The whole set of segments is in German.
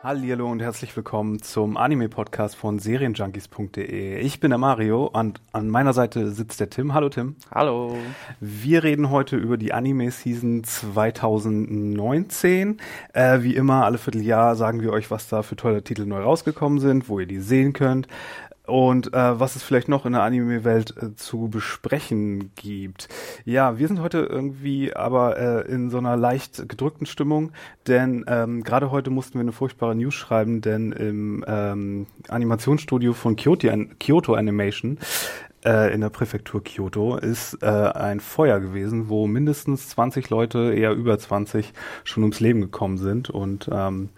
Hallo und herzlich willkommen zum Anime-Podcast von Serienjunkies.de. Ich bin der Mario und an meiner Seite sitzt der Tim. Hallo Tim. Hallo. Wir reden heute über die Anime-Season 2019. Äh, wie immer, alle Vierteljahr sagen wir euch, was da für tolle Titel neu rausgekommen sind, wo ihr die sehen könnt und äh, was es vielleicht noch in der Anime-Welt äh, zu besprechen gibt. Ja, wir sind heute irgendwie aber äh, in so einer leicht gedrückten Stimmung, denn ähm, gerade heute mussten wir eine furchtbare News schreiben, denn im ähm, Animationsstudio von Kyoto, Kyoto Animation äh, in der Präfektur Kyoto ist äh, ein Feuer gewesen, wo mindestens 20 Leute, eher über 20, schon ums Leben gekommen sind. Und ähm,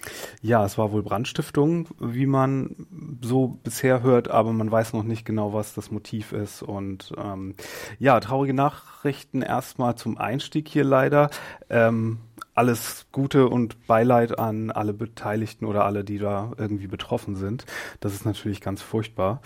ja, es war wohl Brandstiftung, wie man so bisher hört, aber man weiß noch nicht genau, was das Motiv ist. Und ähm, ja, traurige Nachrichten erstmal zum Einstieg hier leider. Ähm, alles Gute und Beileid an alle Beteiligten oder alle, die da irgendwie betroffen sind. Das ist natürlich ganz furchtbar.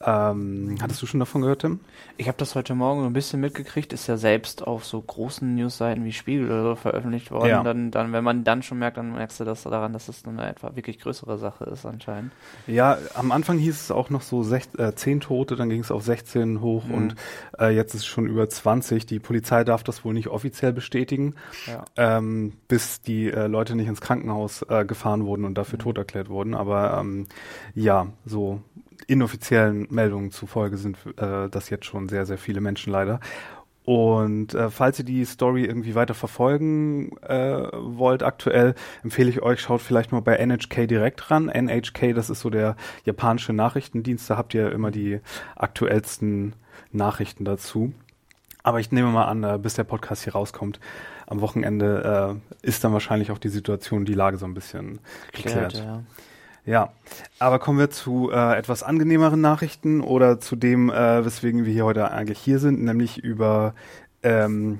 Ähm, hattest du schon davon gehört, Tim? Ich habe das heute Morgen so ein bisschen mitgekriegt, ist ja selbst auf so großen Newsseiten wie Spiegel oder so veröffentlicht worden. Ja. Dann, dann, wenn man dann schon merkt, dann merkst du das daran, dass es eine etwa wirklich größere Sache ist anscheinend. Ja, am Anfang hieß es auch noch so sech, äh, 10 Tote, dann ging es auf 16 hoch mhm. und äh, jetzt ist es schon über 20. Die Polizei darf das wohl nicht offiziell bestätigen, ja. ähm, bis die äh, Leute nicht ins Krankenhaus äh, gefahren wurden und dafür mhm. tot erklärt wurden. Aber ähm, ja, so inoffiziellen Meldungen zufolge sind äh, das jetzt schon sehr, sehr viele Menschen leider. Und äh, falls ihr die Story irgendwie weiter verfolgen äh, wollt, aktuell empfehle ich euch, schaut vielleicht mal bei NHK direkt ran. NHK, das ist so der japanische Nachrichtendienst, da habt ihr immer die aktuellsten Nachrichten dazu. Aber ich nehme mal an, äh, bis der Podcast hier rauskommt, am Wochenende äh, ist dann wahrscheinlich auch die Situation, die Lage so ein bisschen geklärt. geklärt ja. Ja, aber kommen wir zu äh, etwas angenehmeren Nachrichten oder zu dem, äh, weswegen wir hier heute eigentlich hier sind, nämlich über ähm,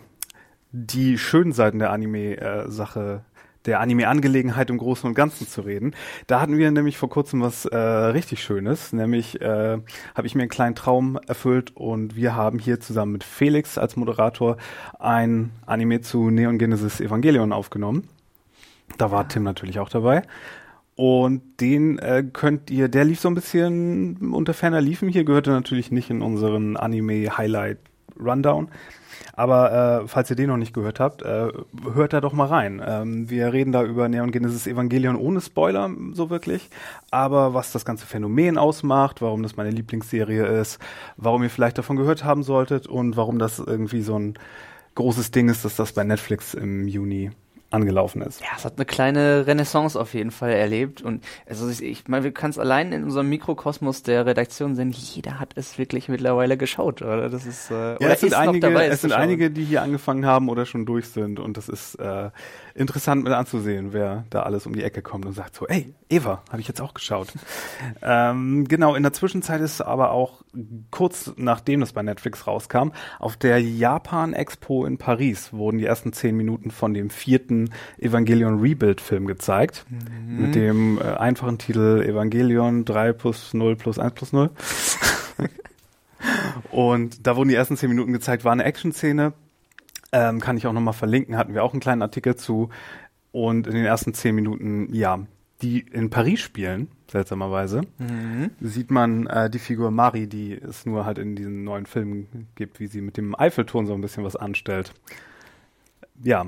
die schönen Seiten der Anime-Sache, der Anime-Angelegenheit im Großen und Ganzen zu reden. Da hatten wir nämlich vor kurzem was äh, richtig Schönes, nämlich äh, habe ich mir einen kleinen Traum erfüllt und wir haben hier zusammen mit Felix als Moderator ein Anime zu Neon Genesis Evangelion aufgenommen. Da war Tim natürlich auch dabei. Und den äh, könnt ihr, der lief so ein bisschen unter ferner Liefen. Hier gehörte natürlich nicht in unseren Anime-Highlight Rundown. Aber äh, falls ihr den noch nicht gehört habt, äh, hört da doch mal rein. Ähm, wir reden da über Neon Genesis Evangelion ohne Spoiler, so wirklich. Aber was das ganze Phänomen ausmacht, warum das meine Lieblingsserie ist, warum ihr vielleicht davon gehört haben solltet und warum das irgendwie so ein großes Ding ist, dass das bei Netflix im Juni angelaufen ist. Ja, es hat eine kleine Renaissance auf jeden Fall erlebt und also ich meine, wir können es allein in unserem Mikrokosmos der Redaktion sehen, jeder hat es wirklich mittlerweile geschaut, oder? Das ist äh, ja, es sind einige, dabei, es sind einige, die hier angefangen haben oder schon durch sind und das ist äh, interessant mit anzusehen, wer da alles um die Ecke kommt und sagt so, ey, Eva, habe ich jetzt auch geschaut. ähm, genau, in der Zwischenzeit ist aber auch kurz nachdem das bei Netflix rauskam, auf der Japan Expo in Paris wurden die ersten zehn Minuten von dem vierten Evangelion Rebuild Film gezeigt. Mhm. Mit dem äh, einfachen Titel Evangelion 3 plus 0 plus 1 plus 0. Und da wurden die ersten zehn Minuten gezeigt, war eine Action-Szene, ähm, kann ich auch nochmal verlinken, hatten wir auch einen kleinen Artikel zu. Und in den ersten zehn Minuten, ja, die in Paris spielen, seltsamerweise, mhm. sieht man äh, die Figur Marie, die es nur halt in diesen neuen Filmen gibt, wie sie mit dem Eiffelturm so ein bisschen was anstellt. Ja.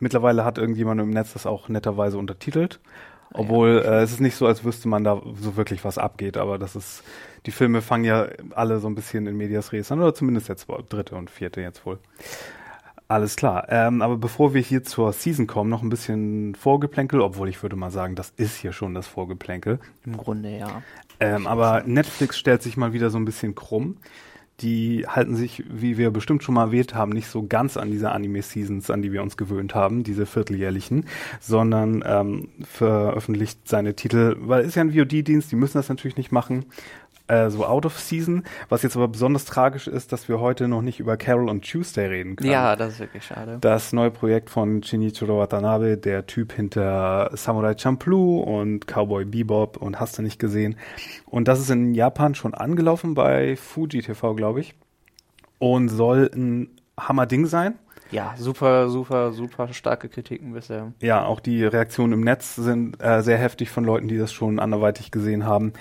Mittlerweile hat irgendjemand im Netz das auch netterweise untertitelt. Ah, Obwohl äh, es ist nicht so, als wüsste man da so wirklich, was abgeht, aber das ist, die Filme fangen ja alle so ein bisschen in Medias Res an, oder zumindest jetzt dritte und vierte jetzt wohl. Alles klar. Ähm, aber bevor wir hier zur Season kommen, noch ein bisschen Vorgeplänkel, obwohl ich würde mal sagen, das ist hier schon das Vorgeplänkel. Im Grunde ja. Ähm, aber Netflix stellt sich mal wieder so ein bisschen krumm. die halten sich, wie wir bestimmt schon mal erwähnt haben, nicht so ganz an diese Anime-Seasons, an die wir uns gewöhnt haben, diese vierteljährlichen, sondern ähm, veröffentlicht seine Titel, weil es ist ja ein VOD-Dienst, die müssen das natürlich nicht machen, äh, so out of season. Was jetzt aber besonders tragisch ist, dass wir heute noch nicht über Carol und Tuesday reden können. Ja, das ist wirklich schade. Das neue Projekt von Shinichiro Watanabe, der Typ hinter Samurai Champloo und Cowboy Bebop und hast du nicht gesehen. Und das ist in Japan schon angelaufen bei Fuji TV, glaube ich. Und soll ein Hammerding sein. Ja, super, super, super starke Kritiken bisher. Ja, auch die Reaktionen im Netz sind äh, sehr heftig von Leuten, die das schon anderweitig gesehen haben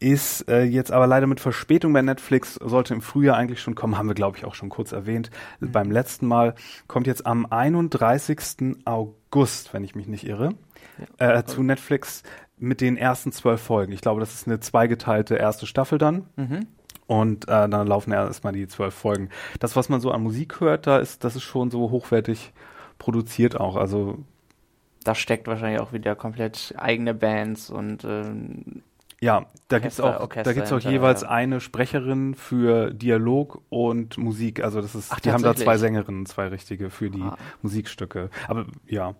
ist äh, jetzt aber leider mit Verspätung bei Netflix, sollte im Frühjahr eigentlich schon kommen, haben wir glaube ich auch schon kurz erwähnt mhm. beim letzten Mal, kommt jetzt am 31. August, wenn ich mich nicht irre, ja. äh, zu Netflix mit den ersten zwölf Folgen. Ich glaube, das ist eine zweigeteilte erste Staffel dann. Mhm. Und äh, dann laufen erstmal die zwölf Folgen. Das, was man so an Musik hört, da ist, das ist schon so hochwertig produziert auch. Also da steckt wahrscheinlich auch wieder komplett eigene Bands und ähm, ja, da gibt es auch, da gibt's auch jeweils eine Sprecherin für Dialog und Musik. Also das ist, Ach, die haben da zwei Sängerinnen, zwei richtige für die ah. Musikstücke. Aber ja.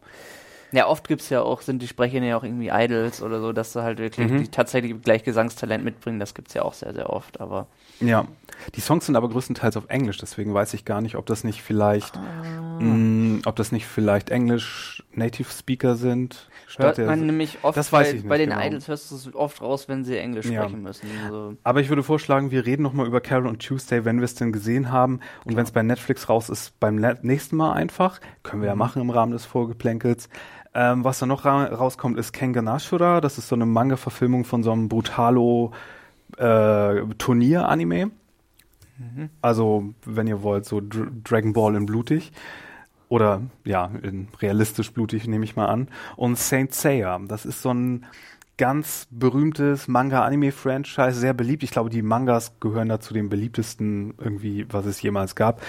Ja, oft gibt's ja auch, sind die Sprecher ja auch irgendwie Idols oder so, dass sie halt wirklich mhm. die tatsächlich gleich Gesangstalent mitbringen. Das gibt's ja auch sehr, sehr oft, aber. Ja. Die Songs sind aber größtenteils auf Englisch, deswegen weiß ich gar nicht, ob das nicht vielleicht, ah. mh, mm, ob das nicht vielleicht Englisch Native Speaker sind. Hört man nämlich oft das weiß bei, ich nicht, bei den genau. Idols hörst du es oft raus, wenn sie Englisch ja. sprechen müssen. So. Aber ich würde vorschlagen, wir reden nochmal über Carol und Tuesday, wenn wir es denn gesehen haben. Und wenn es bei Netflix raus ist, beim nächsten Mal einfach. Können wir ja mhm. machen im Rahmen des Vorgeplänkels. Ähm, was da noch ra rauskommt, ist Kenganashura. Das ist so eine Manga-Verfilmung von so einem Brutalo äh, Turnier-Anime. Mhm. Also, wenn ihr wollt, so Dr Dragon Ball in blutig. Oder ja, realistisch blutig nehme ich mal an. Und Saint Seiya, das ist so ein ganz berühmtes Manga-Anime-Franchise, sehr beliebt. Ich glaube, die Mangas gehören da zu den beliebtesten irgendwie, was es jemals gab.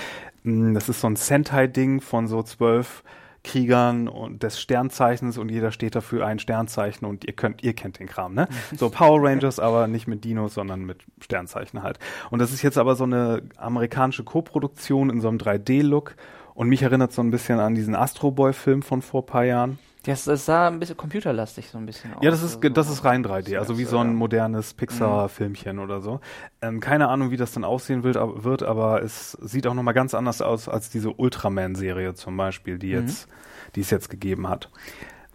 Mm, das ist so ein Sentai-Ding von so zwölf Kriegern und des Sternzeichens und jeder steht dafür ein Sternzeichen und ihr könnt, ihr kennt den Kram, ne? So Power Rangers, aber nicht mit Dinos, sondern mit Sternzeichen halt. Und das ist jetzt aber so eine amerikanische Koproduktion in so einem 3D-Look und mich erinnert so ein bisschen an diesen Astro Boy-Film von vor paar Jahren. Das, das sah ein bisschen computerlastig so ein bisschen aus. Ja, das ist, das ist rein 3D, also wie so ein modernes Pixar-Filmchen mhm. oder so. Ähm, keine Ahnung, wie das dann aussehen wird, aber, wird, aber es sieht auch nochmal ganz anders aus als diese Ultraman-Serie zum Beispiel, die mhm. jetzt, die es jetzt gegeben hat.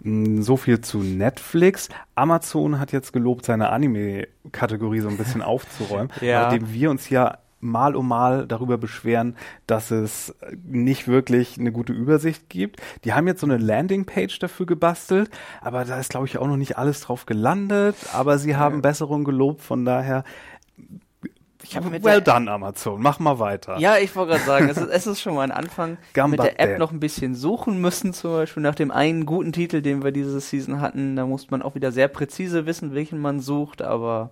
Mm, so viel zu Netflix. Amazon hat jetzt gelobt, seine Anime-Kategorie so ein bisschen aufzuräumen, ja. nachdem wir uns ja mal um mal darüber beschweren, dass es nicht wirklich eine gute Übersicht gibt. Die haben jetzt so eine Landingpage dafür gebastelt, aber da ist, glaube ich, auch noch nicht alles drauf gelandet. Aber sie haben. Besserung gelobt, von daher ich habe well done, Amazon. Mach mal weiter. Ja, ich wollte gerade sagen, es ist, es ist schon mal ein Anfang. mit der App noch ein bisschen suchen müssen, zum Beispiel nach dem einen guten Titel, den wir diese Season hatten. Da muss man auch wieder sehr präzise wissen, welchen man sucht, aber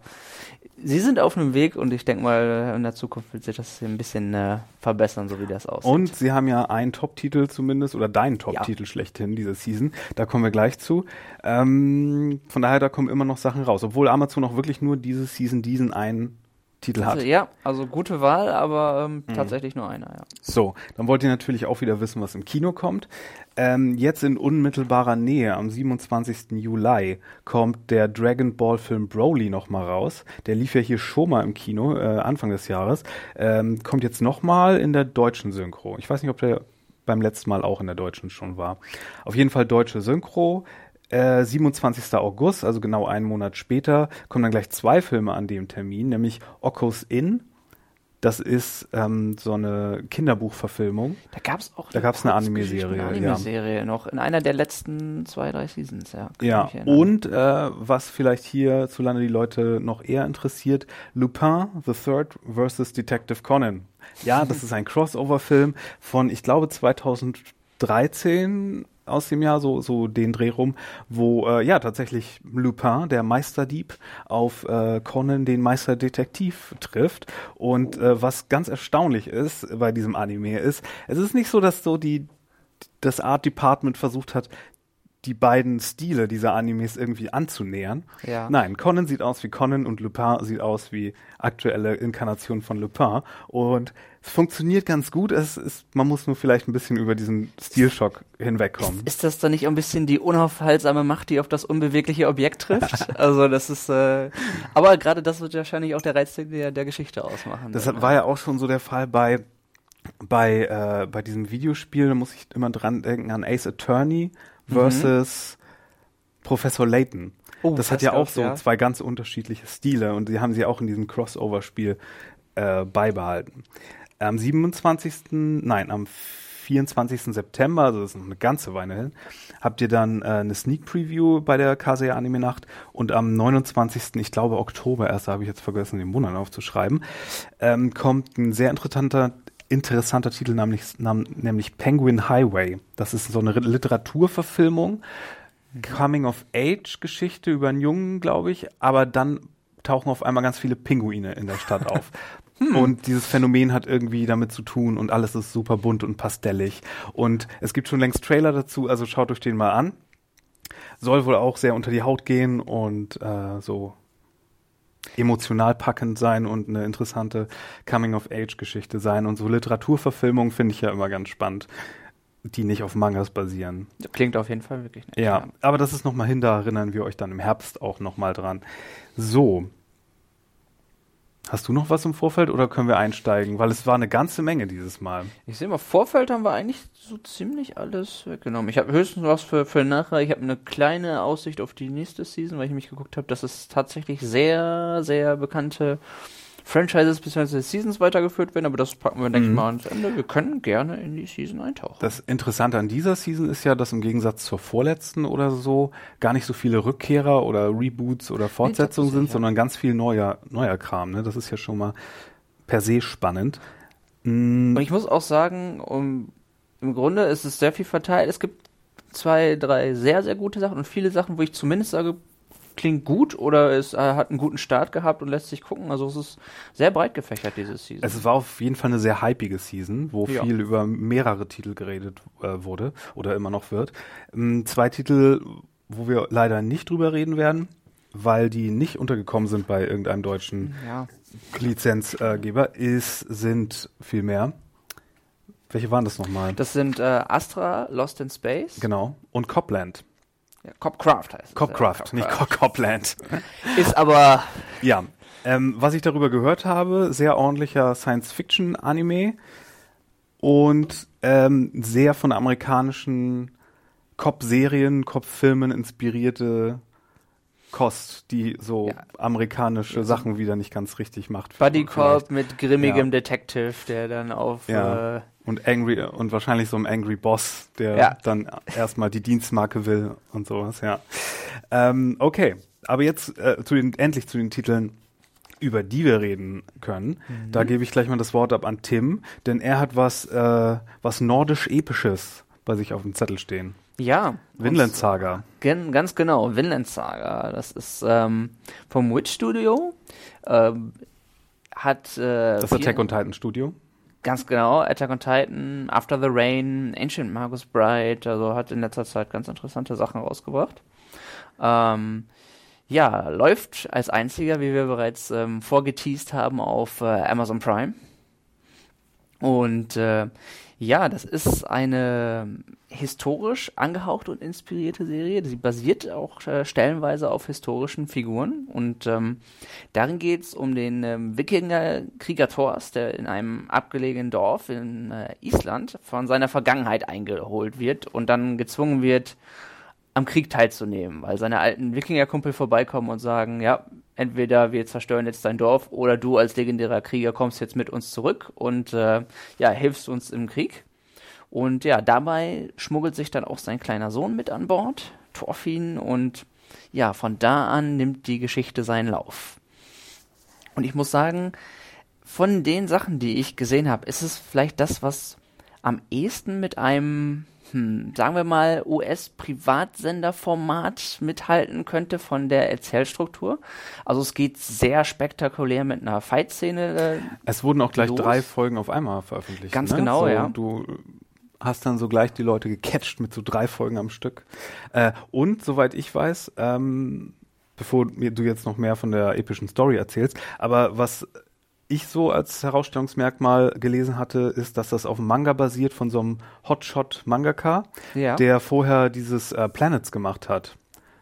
Sie sind auf einem Weg und ich denke mal, in der Zukunft wird sich das ein bisschen äh, verbessern, so wie das aussieht. Und Sie haben ja einen Top-Titel zumindest oder deinen Top-Titel ja. schlechthin diese Season. Da kommen wir gleich zu. Ähm, von daher, da kommen immer noch Sachen raus. Obwohl Amazon auch wirklich nur diese Season diesen einen Titel also, hat. Ja, also gute Wahl, aber ähm, mhm. tatsächlich nur einer, ja. So, dann wollt ihr natürlich auch wieder wissen, was im Kino kommt. Ähm, jetzt in unmittelbarer Nähe, am 27. Juli, kommt der Dragon Ball Film Broly nochmal raus. Der lief ja hier schon mal im Kino, äh, Anfang des Jahres. Ähm, kommt jetzt nochmal in der deutschen Synchro. Ich weiß nicht, ob der beim letzten Mal auch in der deutschen schon war. Auf jeden Fall deutsche Synchro. 27. Äh, August, also genau einen Monat später, kommen dann gleich zwei Filme an dem Termin, nämlich Okko's Inn. Das ist ähm, so eine Kinderbuchverfilmung. Da gab es auch da gab's eine Anime-Serie. Eine Anime-Serie ja. noch in einer der letzten zwei, drei Seasons, ja. Ja, und äh, was vielleicht hier zu Lande die Leute noch eher interessiert, Lupin the Third versus Detective Conan. Ja, das ist ein Crossover-Film von, ich glaube, 2013 aus dem Jahr, so, so den Dreh rum, wo äh, ja tatsächlich Lupin, der Meisterdieb, auf äh, Conan, den Meisterdetektiv, trifft. Und äh, was ganz erstaunlich ist bei diesem Anime ist, es ist nicht so, dass so die das Art Department versucht hat, die beiden Stile dieser Animes irgendwie anzunähern. Ja. Nein, Conan sieht aus wie Conan und Lupin sieht aus wie aktuelle Inkarnation von Lupin. Und es funktioniert ganz gut. Es ist, man muss nur vielleicht ein bisschen über diesen Stilschock hinwegkommen. Ist, ist das dann nicht ein bisschen die unaufhaltsame Macht, die auf das unbewegliche Objekt trifft? also das ist, äh, aber gerade das wird wahrscheinlich auch der Reiz der, der Geschichte ausmachen. Das dann, war ja auch schon so der Fall bei bei äh, bei diesem Videospiel. Da muss ich immer dran denken an Ace Attorney versus mhm. Professor Layton. Oh, das hat ja auch so ja. zwei ganz unterschiedliche Stile und sie haben sie auch in diesem Crossover-Spiel äh, beibehalten. Am 27. Nein, am 24. September, also das ist noch eine ganze Weile hin, habt ihr dann äh, eine Sneak Preview bei der Kaseya Anime Nacht und am 29. ich glaube Oktober erst, habe ich jetzt vergessen, den Monat aufzuschreiben, ähm, kommt ein sehr interessanter interessanter Titel, nämlich, nämlich Penguin Highway. Das ist so eine Literaturverfilmung, Coming-of-Age-Geschichte über einen Jungen, glaube ich, aber dann tauchen auf einmal ganz viele Pinguine in der Stadt auf. Hm. Und dieses Phänomen hat irgendwie damit zu tun und alles ist super bunt und pastellig. Und es gibt schon längst Trailer dazu, also schaut euch den mal an. Soll wohl auch sehr unter die Haut gehen und äh, so emotional packend sein und eine interessante Coming-of-Age-Geschichte sein. Und so Literaturverfilmungen finde ich ja immer ganz spannend, die nicht auf Mangas basieren. Klingt auf jeden Fall wirklich nett. Ja, ja. aber das ist nochmal hin, da erinnern wir euch dann im Herbst auch nochmal dran. So, Hast du noch was im Vorfeld oder können wir einsteigen? Weil es war eine ganze Menge dieses Mal. Ich sehe mal, Vorfeld haben wir eigentlich so ziemlich alles weggenommen. Ich habe höchstens was für, für nachher. Ich habe eine kleine Aussicht auf die nächste Season, weil ich mich geguckt habe, dass es tatsächlich sehr, sehr bekannte Franchises bzw. Seasons weitergeführt werden, aber das packen wir, denke ich, mhm. mal ans Ende. Wir können gerne in die Season eintauchen. Das Interessante an dieser Season ist ja, dass im Gegensatz zur vorletzten oder so gar nicht so viele Rückkehrer oder Reboots oder Fortsetzungen nee, sind, sondern ganz viel neuer, neuer Kram. Ne? Das ist ja schon mal per se spannend. Mhm. Und ich muss auch sagen, um, im Grunde ist es sehr viel verteilt. Es gibt zwei, drei sehr, sehr gute Sachen und viele Sachen, wo ich zumindest sage, klingt gut oder es äh, hat einen guten Start gehabt und lässt sich gucken. Also es ist sehr breit gefächert, diese Season. Es war auf jeden Fall eine sehr hypige Season, wo ja. viel über mehrere Titel geredet äh, wurde oder immer noch wird. Ähm, zwei Titel, wo wir leider nicht drüber reden werden, weil die nicht untergekommen sind bei irgendeinem deutschen ja. Lizenzgeber, ist, sind viel mehr. Welche waren das nochmal? Das sind äh, Astra, Lost in Space. Genau. Und Copland. Ja, Copcraft heißt es. Copcraft, ja, nicht Copland. Ist aber. Ja. Ähm, was ich darüber gehört habe, sehr ordentlicher Science-Fiction-Anime und ähm, sehr von amerikanischen Cop-Serien, Cop-Filmen inspirierte Kost, die so ja. amerikanische ja. Sachen wieder nicht ganz richtig macht. Buddy Cop mit grimmigem Detective, der dann auf äh, und angry und wahrscheinlich so ein angry Boss, der ja. dann erstmal die Dienstmarke will und sowas, ja. Ähm, okay, aber jetzt äh, zu den, endlich zu den Titeln, über die wir reden können. Mhm. Da gebe ich gleich mal das Wort ab an Tim, denn er hat was, äh, was nordisch-episches bei sich auf dem Zettel stehen. Ja. Vinland Saga. Gen, ganz genau, Vinland Saga. Das ist ähm, vom Witch Studio. Ähm, hat. Äh, das Attack on Titan Studio. Ganz genau, Attack on Titan, After the Rain, Ancient Magus Bride, also hat in letzter Zeit ganz interessante Sachen rausgebracht. Ähm, ja, läuft als einziger, wie wir bereits ähm, vorgeteased haben, auf äh, Amazon Prime. Und äh, ja, das ist eine historisch angehauchte und inspirierte Serie. Sie basiert auch äh, stellenweise auf historischen Figuren. Und ähm, darin geht es um den ähm, Wikinger-Krieger Thors, der in einem abgelegenen Dorf in äh, Island von seiner Vergangenheit eingeholt wird und dann gezwungen wird, am Krieg teilzunehmen, weil seine alten Wikinger-Kumpel vorbeikommen und sagen, ja, entweder wir zerstören jetzt dein Dorf oder du als legendärer Krieger kommst jetzt mit uns zurück und äh, ja, hilfst uns im Krieg. Und ja, dabei schmuggelt sich dann auch sein kleiner Sohn mit an Bord, Thorfinn, und ja, von da an nimmt die Geschichte seinen Lauf. Und ich muss sagen, von den Sachen, die ich gesehen habe, ist es vielleicht das, was am ehesten mit einem, hm, sagen wir mal, US-Privatsenderformat mithalten könnte von der Erzählstruktur. Also es geht sehr spektakulär mit einer Fight-Szene. Äh, es wurden auch gleich los. drei Folgen auf einmal veröffentlicht. Ganz ne? genau, so, ja. Du hast dann so gleich die Leute gecatcht mit so drei Folgen am Stück. Äh, und soweit ich weiß, ähm, bevor mir du jetzt noch mehr von der epischen Story erzählst, aber was ich so als Herausstellungsmerkmal gelesen hatte, ist, dass das auf einem Manga basiert von so einem Hotshot-Mangaka, ja. der vorher dieses äh, Planets gemacht hat.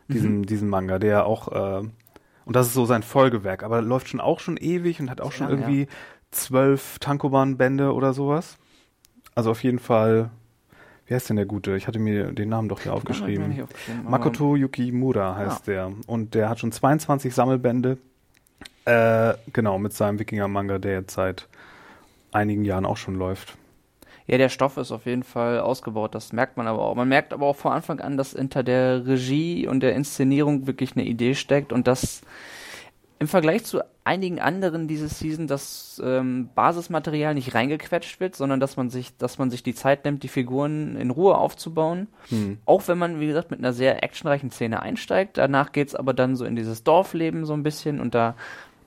Diesen, mhm. diesen Manga, der auch, äh, und das ist so sein Folgewerk, aber läuft schon auch schon ewig und hat auch schon ja, irgendwie ja. zwölf Tankoban-Bände oder sowas. Also auf jeden Fall, wie heißt denn der Gute? Ich hatte mir den Namen doch hier aufgeschrieben. aufgeschrieben Makoto Yukimura heißt ja. der. Und der hat schon 22 Sammelbände. Äh, genau, mit seinem Wikinger-Manga, der jetzt seit einigen Jahren auch schon läuft. Ja, der Stoff ist auf jeden Fall ausgebaut, das merkt man aber auch. Man merkt aber auch von Anfang an, dass hinter der Regie und der Inszenierung wirklich eine Idee steckt und dass im Vergleich zu einigen anderen diese Season das ähm, Basismaterial nicht reingequetscht wird, sondern dass man sich, dass man sich die Zeit nimmt, die Figuren in Ruhe aufzubauen. Hm. Auch wenn man, wie gesagt, mit einer sehr actionreichen Szene einsteigt. Danach geht's aber dann so in dieses Dorfleben so ein bisschen und da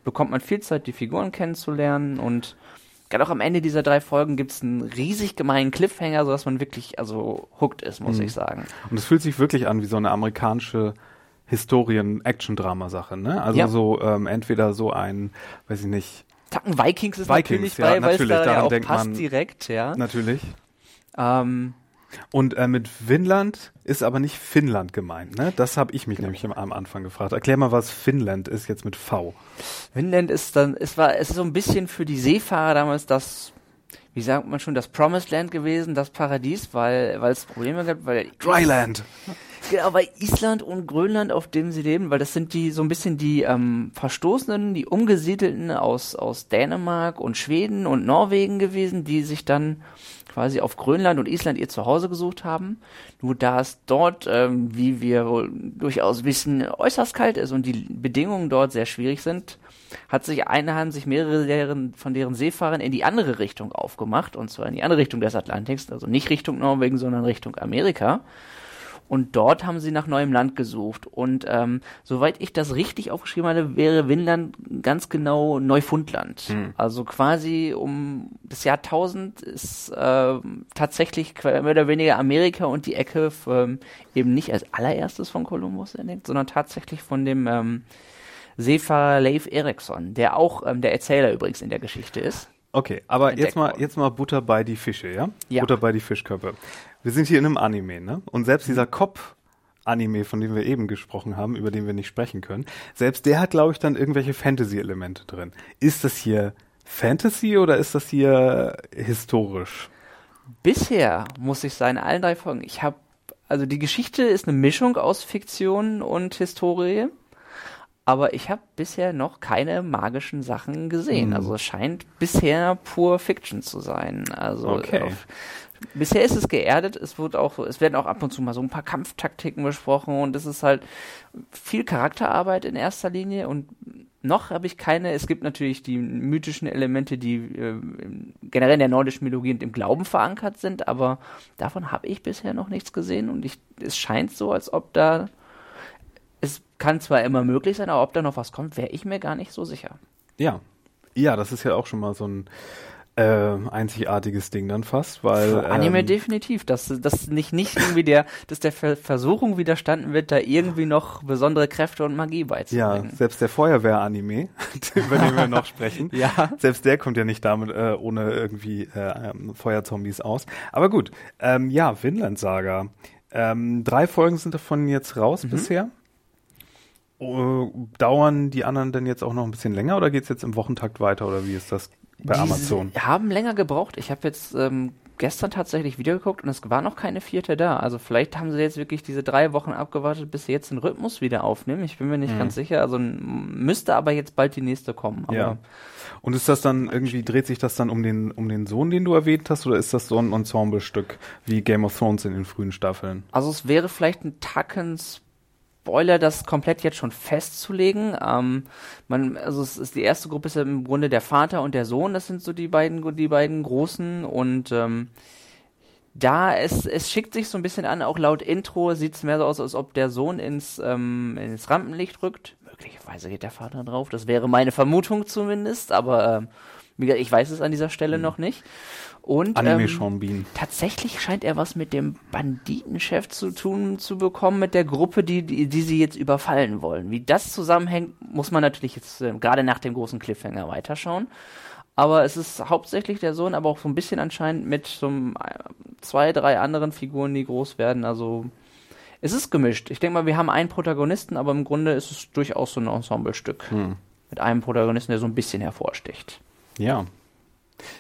bekommt man viel Zeit, die Figuren kennenzulernen und gerade auch am Ende dieser drei Folgen gibt es einen riesig gemeinen Cliffhanger, sodass man wirklich also hooked ist, muss hm. ich sagen. Und es fühlt sich wirklich an wie so eine amerikanische Historien-Action-Drama-Sache, ne? Also ja. so ähm, entweder so ein, weiß ich nicht. Tacken Vikings ist Vikings, natürlich ja, bei, weil es da ja auch passt man, direkt, ja. Natürlich. Ähm, und äh, mit Finnland ist aber nicht Finnland gemeint, ne? Das habe ich mich genau. nämlich am, Anfang gefragt. Erklär mal, was Finnland ist jetzt mit V. Finnland ist dann, es war, es ist so ein bisschen für die Seefahrer damals das wie sagt man schon, das Promised Land gewesen, das Paradies, weil, weil es Probleme gab, weil. Dryland! Genau, weil Island und Grönland, auf dem sie leben, weil das sind die so ein bisschen die ähm, Verstoßenen, die Umgesiedelten aus, aus Dänemark und Schweden und Norwegen gewesen, die sich dann quasi auf Grönland und Island ihr Zuhause gesucht haben. Nur da es dort, ähm, wie wir wohl durchaus wissen, äußerst kalt ist und die Bedingungen dort sehr schwierig sind, hat sich eine haben sich mehrere deren, von deren Seefahrern in die andere Richtung aufgemacht, und zwar in die andere Richtung des Atlantiks, also nicht Richtung Norwegen, sondern Richtung Amerika. Und dort haben sie nach neuem Land gesucht. Und ähm, soweit ich das richtig aufgeschrieben hatte, wäre Winland ganz genau Neufundland. Hm. Also quasi um das Jahr 1000 ist äh, tatsächlich mehr oder weniger Amerika und die Ecke ähm, eben nicht als allererstes von Kolumbus entdeckt, sondern tatsächlich von dem ähm, Seefahrer Leif Eriksson, der auch ähm, der Erzähler übrigens in der Geschichte ist. Okay, aber jetzt mal, jetzt mal Butter bei die Fische, ja? ja? Butter bei die Fischköpfe. Wir sind hier in einem Anime, ne? Und selbst dieser Kopf Anime, von dem wir eben gesprochen haben, über den wir nicht sprechen können, selbst der hat, glaube ich, dann irgendwelche Fantasy-Elemente drin. Ist das hier Fantasy oder ist das hier historisch? Bisher muss ich sagen, allen drei Folgen, ich habe, also die Geschichte ist eine Mischung aus Fiktion und Historie aber ich habe bisher noch keine magischen Sachen gesehen. Mhm. Also es scheint bisher pur Fiction zu sein. Also okay. auf, bisher ist es geerdet. Es wird auch, es werden auch ab und zu mal so ein paar Kampftaktiken besprochen und es ist halt viel Charakterarbeit in erster Linie und noch habe ich keine. Es gibt natürlich die mythischen Elemente, die äh, generell in der nordischen Mythologie und im Glauben verankert sind, aber davon habe ich bisher noch nichts gesehen und ich, es scheint so, als ob da es kann zwar immer möglich sein, aber ob da noch was kommt, wäre ich mir gar nicht so sicher. Ja. Ja, das ist ja auch schon mal so ein äh, einzigartiges Ding dann fast, weil Für Anime ähm, definitiv, dass das nicht nicht irgendwie der, dass der Ver Versuchung widerstanden wird, da irgendwie noch besondere Kräfte und Magie beizubringen. Ja, selbst der Feuerwehr-Anime, über den wir noch sprechen, ja. selbst der kommt ja nicht damit äh, ohne irgendwie äh, ähm, Feuerzombies aus. Aber gut, ähm, ja, Vinland Saga. Ähm, drei Folgen sind davon jetzt raus mhm. bisher. Uh, dauern die anderen denn jetzt auch noch ein bisschen länger oder geht es jetzt im Wochentakt weiter oder wie ist das bei die Amazon? haben länger gebraucht. Ich habe jetzt ähm, gestern tatsächlich wieder geguckt und es war noch keine vierte da. Also vielleicht haben sie jetzt wirklich diese drei Wochen abgewartet, bis sie jetzt den Rhythmus wieder aufnehmen. Ich bin mir nicht hm. ganz sicher. Also müsste aber jetzt bald die nächste kommen. Aber ja. Und ist das dann irgendwie, dreht sich das dann um den, um den Sohn, den du erwähnt hast, oder ist das so ein Ensemblestück wie Game of Thrones in den frühen Staffeln? Also es wäre vielleicht ein Tackens Spoiler, das komplett jetzt schon festzulegen. Ähm, man, also es ist die erste Gruppe ist ja im Grunde der Vater und der Sohn, das sind so die beiden, die beiden großen. Und ähm, da es, es schickt sich so ein bisschen an, auch laut Intro sieht es mehr so aus, als ob der Sohn ins, ähm, ins Rampenlicht rückt. Möglicherweise geht der Vater drauf, das wäre meine Vermutung zumindest, aber ähm, Ich weiß es an dieser Stelle mhm. noch nicht. Und Anime ähm, tatsächlich scheint er was mit dem Banditenchef zu tun zu bekommen, mit der Gruppe, die, die, die sie jetzt überfallen wollen. Wie das zusammenhängt, muss man natürlich jetzt äh, gerade nach dem großen Cliffhanger weiterschauen. Aber es ist hauptsächlich der Sohn, aber auch so ein bisschen anscheinend mit so einem, äh, zwei, drei anderen Figuren, die groß werden. Also es ist gemischt. Ich denke mal, wir haben einen Protagonisten, aber im Grunde ist es durchaus so ein Ensemblestück. Hm. Mit einem Protagonisten, der so ein bisschen hervorsticht. Ja.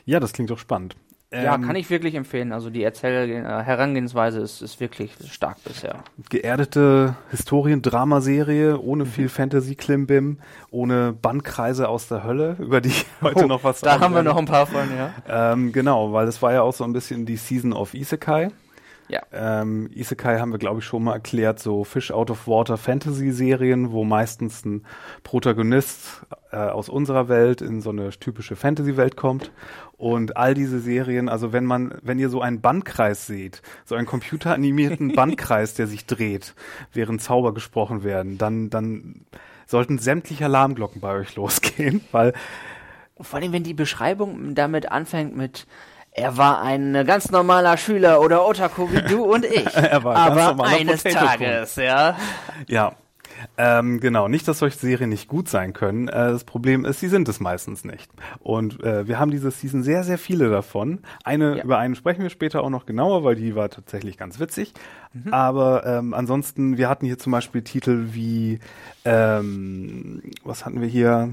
Ja, das klingt doch spannend. Ja, ähm, kann ich wirklich empfehlen. Also die Erzähl äh, Herangehensweise ist, ist wirklich stark bisher. Geerdete Historien-Dramaserie ohne mhm. viel Fantasy-Klimbim, ohne Bandkreise aus der Hölle, über die ich heute oh, noch was Da haben wir noch ein paar von, ja. Ähm, genau, weil das war ja auch so ein bisschen die Season of Isekai. Ja. Ähm, Isekai haben wir, glaube ich, schon mal erklärt, so Fish Out of Water Fantasy-Serien, wo meistens ein Protagonist äh, aus unserer Welt in so eine typische Fantasy-Welt kommt. Und all diese Serien, also wenn man, wenn ihr so einen Bandkreis seht, so einen computeranimierten Bandkreis, der sich dreht, während Zauber gesprochen werden, dann, dann sollten sämtliche Alarmglocken bei euch losgehen, weil vor allem, wenn die Beschreibung damit anfängt mit er war ein ganz normaler Schüler oder Otaku wie du und ich. er war aber eines Tages, ja. Ja. Ähm, genau, nicht, dass solche Serien nicht gut sein können. Äh, das Problem ist, sie sind es meistens nicht. Und äh, wir haben diese Season sehr, sehr viele davon. Eine, ja. über eine sprechen wir später auch noch genauer, weil die war tatsächlich ganz witzig. Mhm. Aber ähm, ansonsten, wir hatten hier zum Beispiel Titel wie, ähm, was hatten wir hier?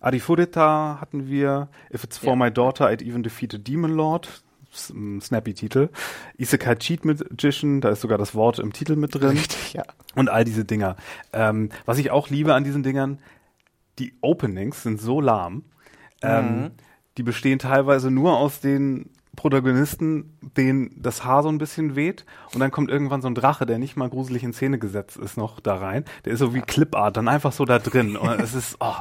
Arifureta hatten wir, If It's For ja. My Daughter, I'd Even Defeat a Demon Lord, snappy Titel. Isekai Cheat Magician, da ist sogar das Wort im Titel mit drin. Richtig, ja. Und all diese Dinger. Ähm, was ich auch liebe an diesen Dingern, die Openings sind so lahm. Ähm, mhm. Die bestehen teilweise nur aus den Protagonisten, denen das Haar so ein bisschen weht und dann kommt irgendwann so ein Drache, der nicht mal gruselig in Szene gesetzt ist, noch da rein. Der ist so wie Clipart, dann einfach so da drin. Und es ist, oh,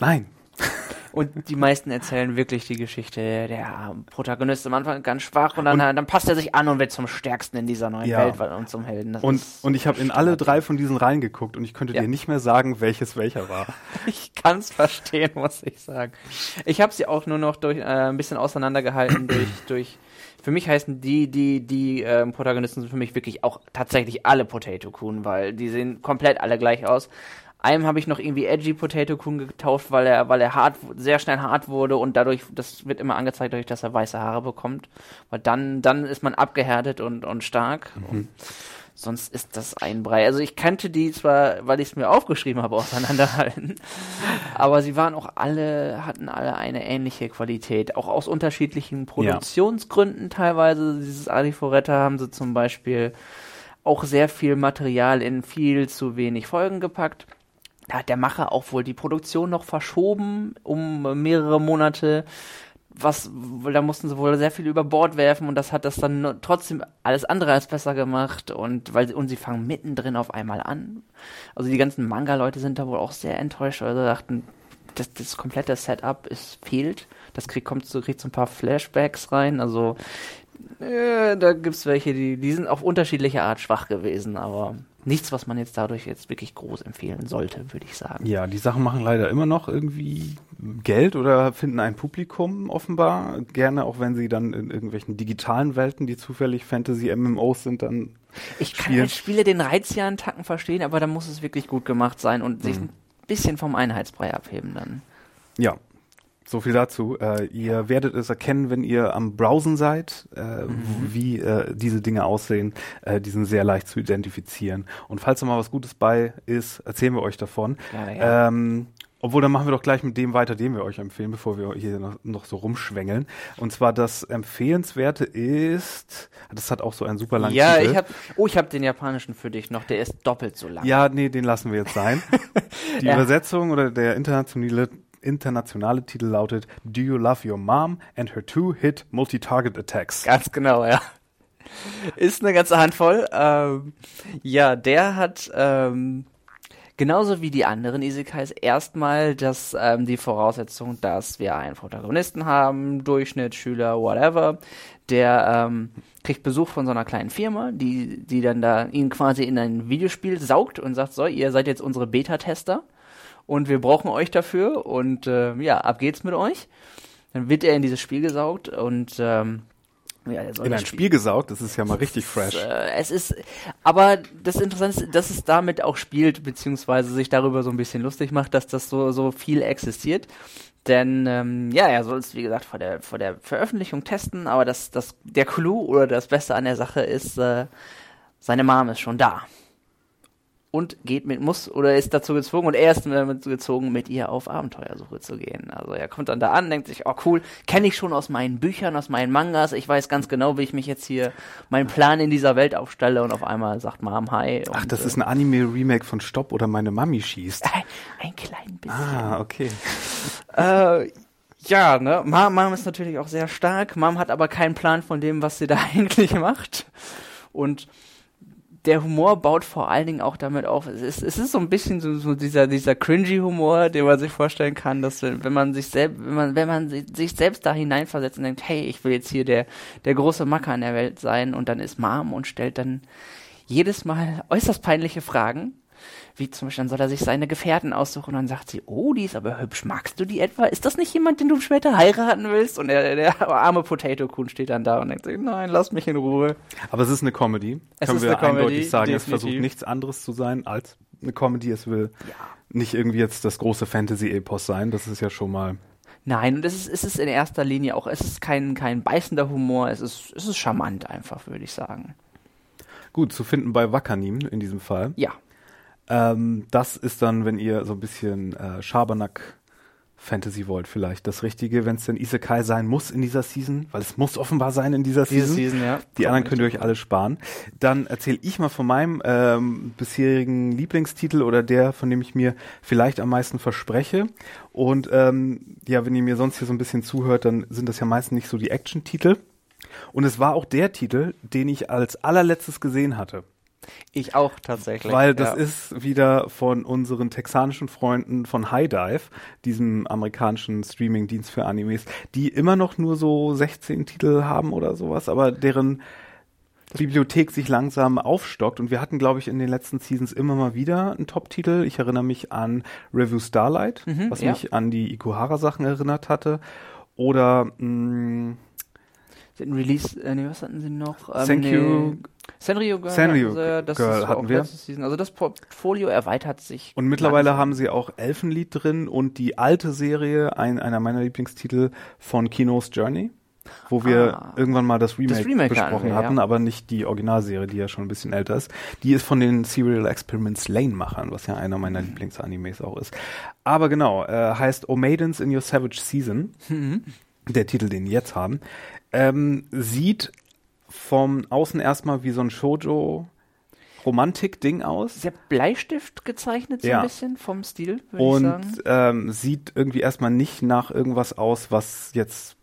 Nein. Und die meisten erzählen wirklich die Geschichte. Der Protagonist am Anfang ganz schwach und dann, und, dann passt er sich an und wird zum Stärksten in dieser neuen ja. Welt und zum Helden. Das und, und ich habe in alle drei von diesen reingeguckt und ich könnte ja. dir nicht mehr sagen, welches welcher war. ich kann es verstehen, muss ich sagen. Ich habe sie auch nur noch durch äh, ein bisschen auseinandergehalten durch durch für mich heißen die, die, die ähm, Protagonisten sind für mich wirklich auch tatsächlich alle Potato Kun, weil die sehen komplett alle gleich aus. Einem habe ich noch irgendwie Edgy Potato Kun getauft, weil er, weil er hart, sehr schnell hart wurde und dadurch, das wird immer angezeigt, dadurch, dass er weiße Haare bekommt. Weil dann, dann ist man abgehärtet und, und stark. Mhm. Und sonst ist das ein Brei. Also ich kannte die zwar, weil ich es mir aufgeschrieben habe, auseinanderhalten, aber sie waren auch alle, hatten alle eine ähnliche Qualität. Auch aus unterschiedlichen Produktionsgründen ja. teilweise. Dieses Adiforetta haben sie zum Beispiel auch sehr viel Material in viel zu wenig Folgen gepackt da hat der Macher auch wohl die Produktion noch verschoben um mehrere Monate. Was, da mussten sie wohl sehr viel über Bord werfen und das hat das dann trotzdem alles andere als besser gemacht und weil und sie fangen mittendrin auf einmal an. Also die ganzen Manga-Leute sind da wohl auch sehr enttäuscht, weil sie dachten, das, das komplette Setup ist fehlt. Das kriegt, kommt so, kriegt so ein paar Flashbacks rein. Also äh, da gibt's welche, die, die sind auf unterschiedliche Art schwach gewesen, aber nichts, was man jetzt dadurch jetzt wirklich groß empfehlen sollte, würde ich sagen. Ja, die Sachen machen leider immer noch irgendwie Geld oder finden ein Publikum offenbar. Gerne, auch wenn sie dann in irgendwelchen digitalen Welten, die zufällig Fantasy-MMOs sind, dann. Ich kann als Spiele den Reiz ja einen Tacken verstehen, aber da muss es wirklich gut gemacht sein und mhm. sich ein bisschen vom Einheitsbrei abheben dann. Ja, so viel dazu. Äh, ihr werdet es erkennen, wenn ihr am Browsen seid, äh, mhm. wie äh, diese Dinge aussehen. Äh, die sind sehr leicht zu identifizieren. Und falls da mal was Gutes bei ist, erzählen wir euch davon. Ja, ja. Ähm, obwohl, dann machen wir doch gleich mit dem weiter, den wir euch empfehlen, bevor wir hier noch, noch, so rumschwängeln. Und zwar das Empfehlenswerte ist, das hat auch so einen super langen Ja, Titel. ich habe, oh, ich habe den japanischen für dich noch, der ist doppelt so lang. Ja, nee, den lassen wir jetzt sein. Die ja. Übersetzung oder der internationale internationale Titel lautet Do You Love Your Mom and Her Two-Hit Multi-Target Attacks. Ganz genau, ja. Ist eine ganze Handvoll. Ähm, ja, der hat ähm, genauso wie die anderen Isekais erstmal das, ähm, die Voraussetzung, dass wir einen Protagonisten haben, Durchschnitt, Schüler, whatever, der ähm, kriegt Besuch von so einer kleinen Firma, die, die dann da ihn quasi in ein Videospiel saugt und sagt, so, ihr seid jetzt unsere Beta-Tester und wir brauchen euch dafür und äh, ja, ab geht's mit euch. Dann wird er in dieses Spiel gesaugt und ähm, ja, in ein Spiel, Spiel gesaugt, das ist ja mal richtig fresh. Äh, es ist, aber das Interessante ist, dass es damit auch spielt, beziehungsweise sich darüber so ein bisschen lustig macht, dass das so, so viel existiert. Denn ähm, ja, er soll es, wie gesagt, vor der, vor der Veröffentlichung testen, aber das, das, der Clou oder das Beste an der Sache ist, äh, seine Mom ist schon da und geht mit, muss oder ist dazu gezwungen und er ist damit gezwungen, mit ihr auf Abenteuersuche zu gehen. Also er kommt dann da an, denkt sich, oh cool, kenne ich schon aus meinen Büchern, aus meinen Mangas, ich weiß ganz genau, wie ich mich jetzt hier meinen Plan in dieser Welt aufstelle und auf einmal sagt Mom Hi. Ach, das äh, ist ein Anime-Remake von Stopp oder meine Mami schießt. Ein, ein klein bisschen. Ah, okay. äh, ja, ne, Mom, Mom ist natürlich auch sehr stark, Mom hat aber keinen Plan von dem, was sie da eigentlich macht und der Humor baut vor allen Dingen auch damit auf. Es ist, es ist so ein bisschen so, so dieser, dieser cringy Humor, den man sich vorstellen kann, dass wenn man sich selbst, wenn man, wenn man sich selbst da hineinversetzt und denkt, hey, ich will jetzt hier der, der große Macker in der Welt sein und dann ist Mom und stellt dann jedes Mal äußerst peinliche Fragen wie zum Beispiel, dann soll er sich seine Gefährten aussuchen und dann sagt sie, oh, die ist aber hübsch, magst du die etwa? Ist das nicht jemand, den du später heiraten willst? Und der, der arme Potato Kuhn steht dann da und denkt sich, nein, lass mich in Ruhe. Aber es ist eine Comedy. Es Können wir Comedy, eindeutig sagen, definitiv. es versucht nichts anderes zu sein als eine Comedy. Es will ja. nicht irgendwie jetzt das große Fantasy-Epos sein. Das ist ja schon mal Nein, und es ist, es ist in erster Linie auch, es ist kein, kein beißender Humor, es ist, es ist charmant einfach, würde ich sagen. Gut, zu finden bei Wakanim in diesem Fall. Ja. Ähm, das ist dann, wenn ihr so ein bisschen äh, Schabernack Fantasy wollt, vielleicht das Richtige, wenn es denn Isekai sein muss in dieser Season, weil es muss offenbar sein in dieser Season. Season ja. Die anderen könnt ihr euch alle sparen. Dann erzähle ich mal von meinem ähm, bisherigen Lieblingstitel oder der, von dem ich mir vielleicht am meisten verspreche. Und ähm, ja, wenn ihr mir sonst hier so ein bisschen zuhört, dann sind das ja meistens nicht so die Action-Titel. Und es war auch der Titel, den ich als allerletztes gesehen hatte. Ich auch tatsächlich. Weil das ja. ist wieder von unseren texanischen Freunden von High Dive, diesem amerikanischen Streaming-Dienst für Animes, die immer noch nur so 16 Titel haben oder sowas, aber deren Bibliothek sich langsam aufstockt und wir hatten, glaube ich, in den letzten Seasons immer mal wieder einen Top-Titel. Ich erinnere mich an Review Starlight, mhm, was ja. mich an die Ikuhara-Sachen erinnert hatte. Oder mh, mm, Release, äh, nee, was hatten sie noch? Ähm, Thank you Sanrio Girl, Sanrio Girl, das Girl hatten wir. Season. Also das Portfolio erweitert sich. Und mittlerweile haben sie auch Elfenlied drin und die alte Serie, ein, einer meiner Lieblingstitel von Kinos Journey, wo wir ah, irgendwann mal das Remake, das Remake besprochen wir, hatten, ja. aber nicht die Originalserie, die ja schon ein bisschen älter ist. Die ist von den Serial Experiments Lane Machern, was ja einer meiner Lieblingsanimes auch ist. Aber genau, äh, heißt O Maidens in Your Savage Season. Mhm. Der Titel, den wir jetzt haben. Ähm, sieht vom Außen erstmal wie so ein Shoujo Romantik-Ding aus. Sehr Bleistift gezeichnet, so ja. ein bisschen vom Stil, würde ich sagen. Und ähm, sieht irgendwie erstmal nicht nach irgendwas aus, was jetzt,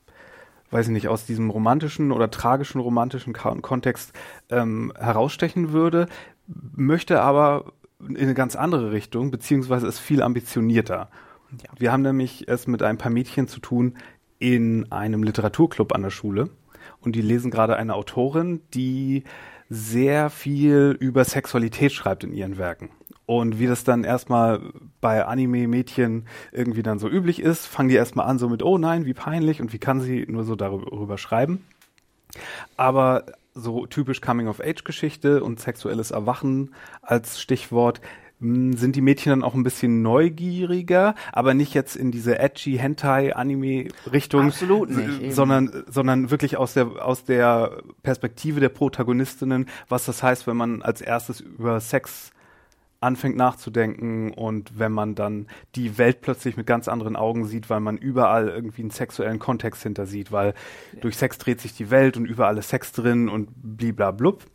weiß ich nicht, aus diesem romantischen oder tragischen romantischen Kontext ähm, herausstechen würde, möchte aber in eine ganz andere Richtung, beziehungsweise ist viel ambitionierter. Ja. Wir haben nämlich es mit ein paar Mädchen zu tun in einem Literaturclub an der Schule und die lesen gerade eine Autorin, die sehr viel über Sexualität schreibt in ihren Werken. Und wie das dann erstmal bei Anime-Mädchen irgendwie dann so üblich ist, fangen die erstmal an so mit, oh nein, wie peinlich und wie kann sie nur so darüber schreiben. Aber so typisch Coming-of-Age-Geschichte und sexuelles Erwachen als Stichwort sind die Mädchen dann auch ein bisschen neugieriger, aber nicht jetzt in diese edgy Hentai Anime Richtung, Absolut nicht, sondern sondern wirklich aus der aus der Perspektive der Protagonistinnen, was das heißt, wenn man als erstes über Sex anfängt nachzudenken und wenn man dann die Welt plötzlich mit ganz anderen Augen sieht, weil man überall irgendwie einen sexuellen Kontext hinter sieht, weil ja. durch Sex dreht sich die Welt und überall ist Sex drin und bliblablub.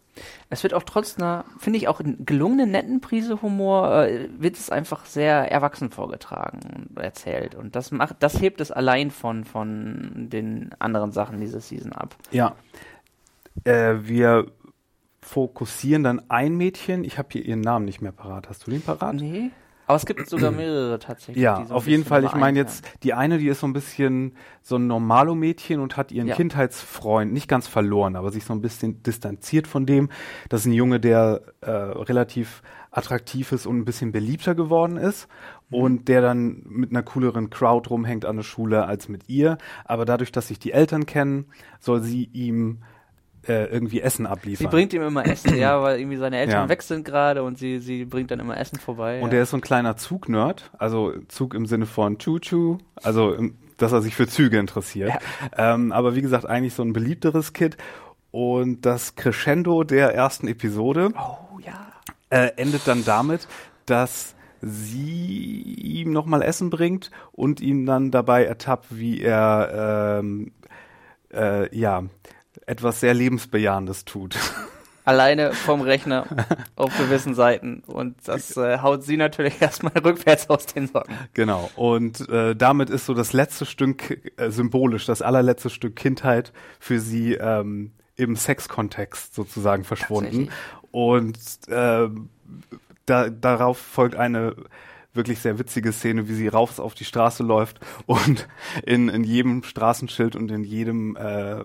Es wird auch trotz einer, finde ich, auch gelungenen, netten Prise Humor, äh, wird es einfach sehr erwachsen vorgetragen und erzählt. Und das macht, das hebt es allein von, von den anderen Sachen dieser Season ab. Ja. Äh, wir fokussieren dann ein Mädchen. Ich habe hier ihren Namen nicht mehr parat. Hast du den parat? Nee. Aber es gibt sogar mehrere tatsächlich. Ja, so auf jeden Fall. Ich meine jetzt, die eine, die ist so ein bisschen so ein Normalo-Mädchen und hat ihren ja. Kindheitsfreund nicht ganz verloren, aber sich so ein bisschen distanziert von dem. Das ist ein Junge, der äh, relativ attraktiv ist und ein bisschen beliebter geworden ist mhm. und der dann mit einer cooleren Crowd rumhängt an der Schule als mit ihr. Aber dadurch, dass sich die Eltern kennen, soll sie ihm äh, irgendwie Essen abliefern. Sie bringt ihm immer Essen, ja, weil irgendwie seine Eltern ja. weg sind gerade und sie, sie bringt dann immer Essen vorbei. Und ja. der ist so ein kleiner Zugnerd, also Zug im Sinne von Choo-Choo, also im, dass er sich für Züge interessiert. Ja. Ähm, aber wie gesagt, eigentlich so ein beliebteres Kid. Und das Crescendo der ersten Episode oh, ja. äh, endet dann damit, dass sie ihm nochmal Essen bringt und ihn dann dabei ertappt, wie er ähm, äh, ja etwas sehr lebensbejahendes tut. Alleine vom Rechner auf gewissen Seiten. Und das äh, haut sie natürlich erstmal rückwärts aus den Socken. Genau. Und äh, damit ist so das letzte Stück äh, symbolisch, das allerletzte Stück Kindheit für sie ähm, im Sexkontext sozusagen verschwunden. Und äh, da, darauf folgt eine wirklich sehr witzige Szene, wie sie rauf auf die Straße läuft und in, in jedem Straßenschild und in jedem äh,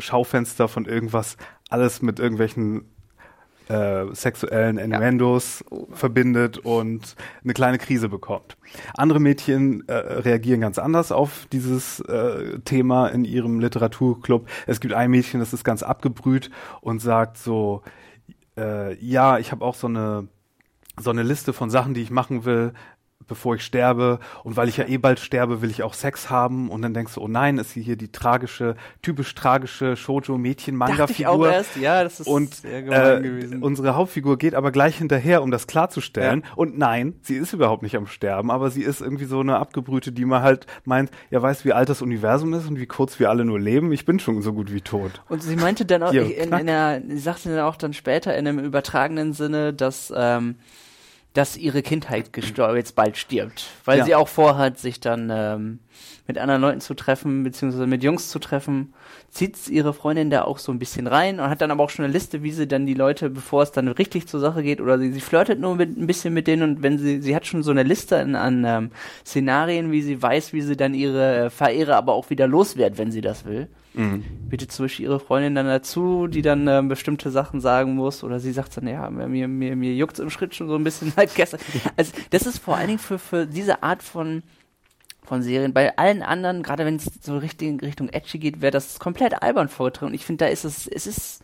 Schaufenster von irgendwas, alles mit irgendwelchen äh, sexuellen Innuendos ja. verbindet und eine kleine Krise bekommt. Andere Mädchen äh, reagieren ganz anders auf dieses äh, Thema in ihrem Literaturclub. Es gibt ein Mädchen, das ist ganz abgebrüht und sagt so, äh, ja, ich habe auch so eine so eine Liste von Sachen, die ich machen will, bevor ich sterbe und weil ich ja eh bald sterbe, will ich auch Sex haben und dann denkst du, oh nein, ist hier die tragische, typisch tragische Shoujo-Mädchen-Manga-Figur. erst, ja, das ist und, sehr gemein äh, gewesen. Unsere Hauptfigur geht aber gleich hinterher, um das klarzustellen ja. und nein, sie ist überhaupt nicht am Sterben, aber sie ist irgendwie so eine Abgebrühte, die man halt meint, ja, weißt wie alt das Universum ist und wie kurz wir alle nur leben, ich bin schon so gut wie tot. Und sie meinte dann auch, hier, in, in der, sie sagte dann auch dann später in einem übertragenen Sinne, dass ähm, dass ihre Kindheit gestorben, jetzt bald stirbt. Weil ja. sie auch vorhat, sich dann ähm, mit anderen Leuten zu treffen, beziehungsweise mit Jungs zu treffen, zieht ihre Freundin da auch so ein bisschen rein und hat dann aber auch schon eine Liste, wie sie dann die Leute, bevor es dann richtig zur Sache geht, oder sie, sie flirtet nur mit, ein bisschen mit denen und wenn sie, sie hat schon so eine Liste an, an ähm, Szenarien, wie sie weiß, wie sie dann ihre äh, Verehrer aber auch wieder loswerden, wenn sie das will. Mhm. Bittet zum Beispiel ihre Freundin dann dazu, die dann äh, bestimmte Sachen sagen muss, oder sie sagt dann, ja, mir, mir, mir juckt's im Schritt schon so ein bisschen seit gestern. Also, das ist vor allen Dingen für, für diese Art von, von Serien. Bei allen anderen, gerade wenn es so richtig Richtung Edgy geht, wäre das komplett albern vorgetragen. Und ich finde, da ist es, es ist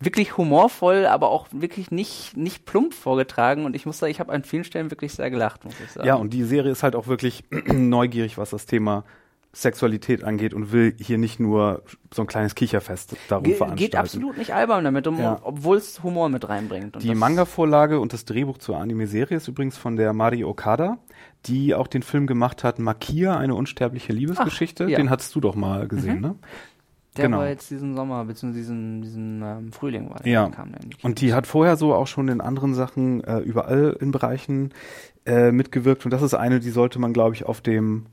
wirklich humorvoll, aber auch wirklich nicht, nicht plump vorgetragen. Und ich muss sagen, ich habe an vielen Stellen wirklich sehr gelacht, muss ich sagen. Ja, und die Serie ist halt auch wirklich neugierig, was das Thema Sexualität angeht und will hier nicht nur so ein kleines Kicherfest darum Ge veranstalten. Geht absolut nicht albern damit, um, ja. obwohl es Humor mit reinbringt. die Manga-Vorlage und das Drehbuch zur Anime-Serie ist übrigens von der Mari Okada, die auch den Film gemacht hat, Makia, eine unsterbliche Liebesgeschichte. Ach, ja. Den hattest du doch mal gesehen, mhm. ne? Der genau. war jetzt diesen Sommer, beziehungsweise diesen, diesen ähm, Frühling war der. Ja. Kam der und die hat vorher so auch schon in anderen Sachen äh, überall in Bereichen äh, mitgewirkt. Und das ist eine, die sollte man, glaube ich, auf dem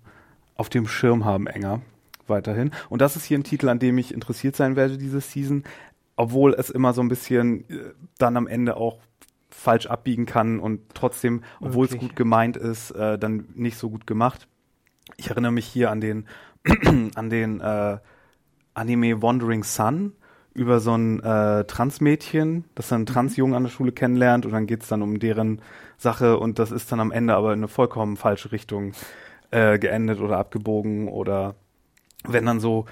auf dem Schirm haben, enger weiterhin. Und das ist hier ein Titel, an dem ich interessiert sein werde diese Season, obwohl es immer so ein bisschen äh, dann am Ende auch falsch abbiegen kann und trotzdem, obwohl es gut gemeint ist, äh, dann nicht so gut gemacht. Ich erinnere mich hier an den an den äh, Anime Wandering Sun über so ein äh, Transmädchen, das dann einen mhm. Transjungen an der Schule kennenlernt und dann geht's dann um deren Sache und das ist dann am Ende aber in eine vollkommen falsche Richtung äh, geendet oder abgebogen oder wenn dann so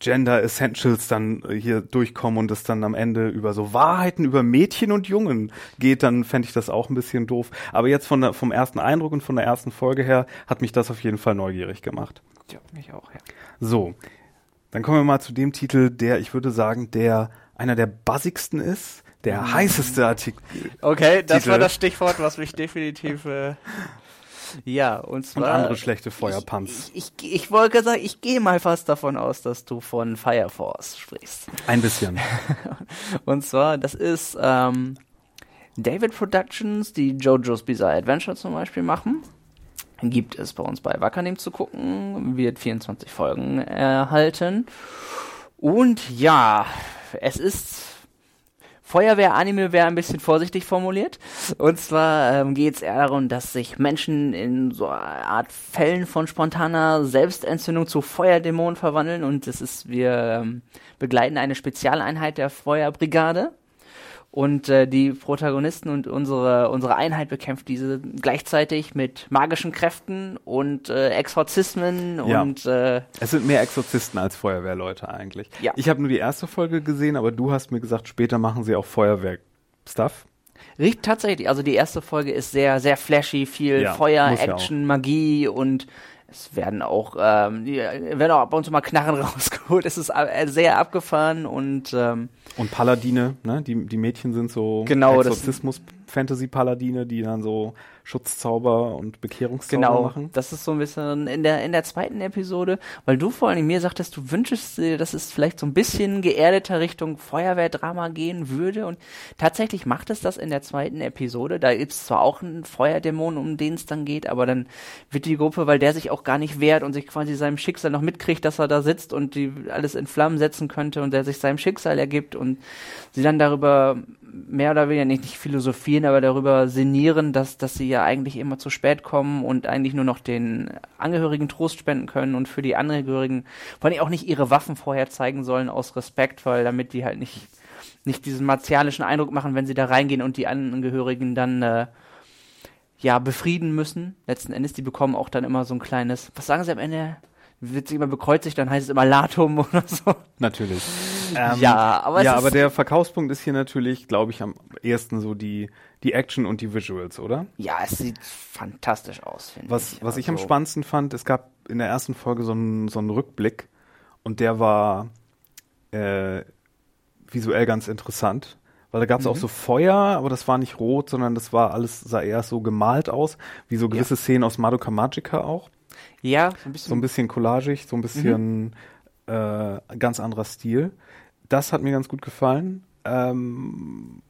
Gender Essentials dann hier durchkommen und es dann am Ende über so Wahrheiten über Mädchen und Jungen geht, dann fände ich das auch ein bisschen doof. Aber jetzt von der, vom ersten Eindruck und von der ersten Folge her hat mich das auf jeden Fall neugierig gemacht. Ja, mich auch, ja. So, dann kommen wir mal zu dem Titel, der, ich würde sagen, der einer der bassigsten ist, der mhm. heißeste Artikel. Okay, das Titel. war das Stichwort, was mich definitiv äh, Ja, und zwar. Und andere schlechte Feuerpumps. Ich, ich, ich wollte sagen, ich gehe mal fast davon aus, dass du von Fire Force sprichst. Ein bisschen. und zwar, das ist ähm, David Productions, die JoJo's Bizarre Adventure zum Beispiel machen. Gibt es bei uns bei Wackernehm zu gucken, wird 24 Folgen erhalten. Und ja, es ist Feuerwehr-Anime wäre ein bisschen vorsichtig formuliert. Und zwar ähm, geht es eher darum, dass sich Menschen in so eine Art Fällen von spontaner Selbstentzündung zu Feuerdämonen verwandeln. Und das ist, wir ähm, begleiten eine Spezialeinheit der Feuerbrigade und äh, die Protagonisten und unsere, unsere Einheit bekämpft diese gleichzeitig mit magischen Kräften und äh, Exorzismen ja. und äh, es sind mehr Exorzisten als Feuerwehrleute eigentlich. Ja. Ich habe nur die erste Folge gesehen, aber du hast mir gesagt, später machen sie auch Feuerwehr-Stuff. Riecht tatsächlich, also die erste Folge ist sehr, sehr flashy, viel ja, Feuer, Action, Magie und es werden auch, ähm, werden auch ab und zu mal Knarren rausgeholt. Es ist äh, sehr abgefahren und ähm, und Paladine, ne? Die, die Mädchen sind so genau, Exorzismus-Fantasy-Paladine, die dann so Schutzzauber und Bekehrungszauber genau, machen. Genau, das ist so ein bisschen in der, in der zweiten Episode, weil du vor allem mir sagtest, du wünschst dir, dass es vielleicht so ein bisschen geerdeter Richtung Feuerwehrdrama gehen würde und tatsächlich macht es das in der zweiten Episode. Da gibt es zwar auch einen Feuerdämon, um den es dann geht, aber dann wird die Gruppe, weil der sich auch gar nicht wehrt und sich quasi seinem Schicksal noch mitkriegt, dass er da sitzt und die alles in Flammen setzen könnte und der sich seinem Schicksal ergibt und sie dann darüber mehr oder weniger nicht, nicht philosophieren, aber darüber sinnieren, dass, dass sie ja eigentlich immer zu spät kommen und eigentlich nur noch den Angehörigen Trost spenden können und für die Angehörigen vor allem auch nicht ihre Waffen vorher zeigen sollen aus Respekt, weil damit die halt nicht, nicht diesen martialischen Eindruck machen, wenn sie da reingehen und die Angehörigen dann äh, ja befrieden müssen. Letzten Endes, die bekommen auch dann immer so ein kleines, was sagen sie am Ende? Wird sich immer bekreuzigt, dann heißt es immer Latum oder so. Natürlich. Ähm, ja, aber, ja, aber der Verkaufspunkt ist hier natürlich, glaube ich, am ersten so die, die Action und die Visuals, oder? Ja, es sieht fantastisch aus, finde was, ich. Was also ich am also spannendsten fand, es gab in der ersten Folge so einen, so einen Rückblick und der war äh, visuell ganz interessant. Weil da gab es mhm. auch so Feuer, aber das war nicht rot, sondern das war alles, sah eher so gemalt aus, wie so gewisse ja. Szenen aus Madoka Magica auch. Ja, so ein bisschen. So ein bisschen collagig, so ein bisschen mhm. äh, ganz anderer Stil das hat mir ganz gut gefallen. Ähm,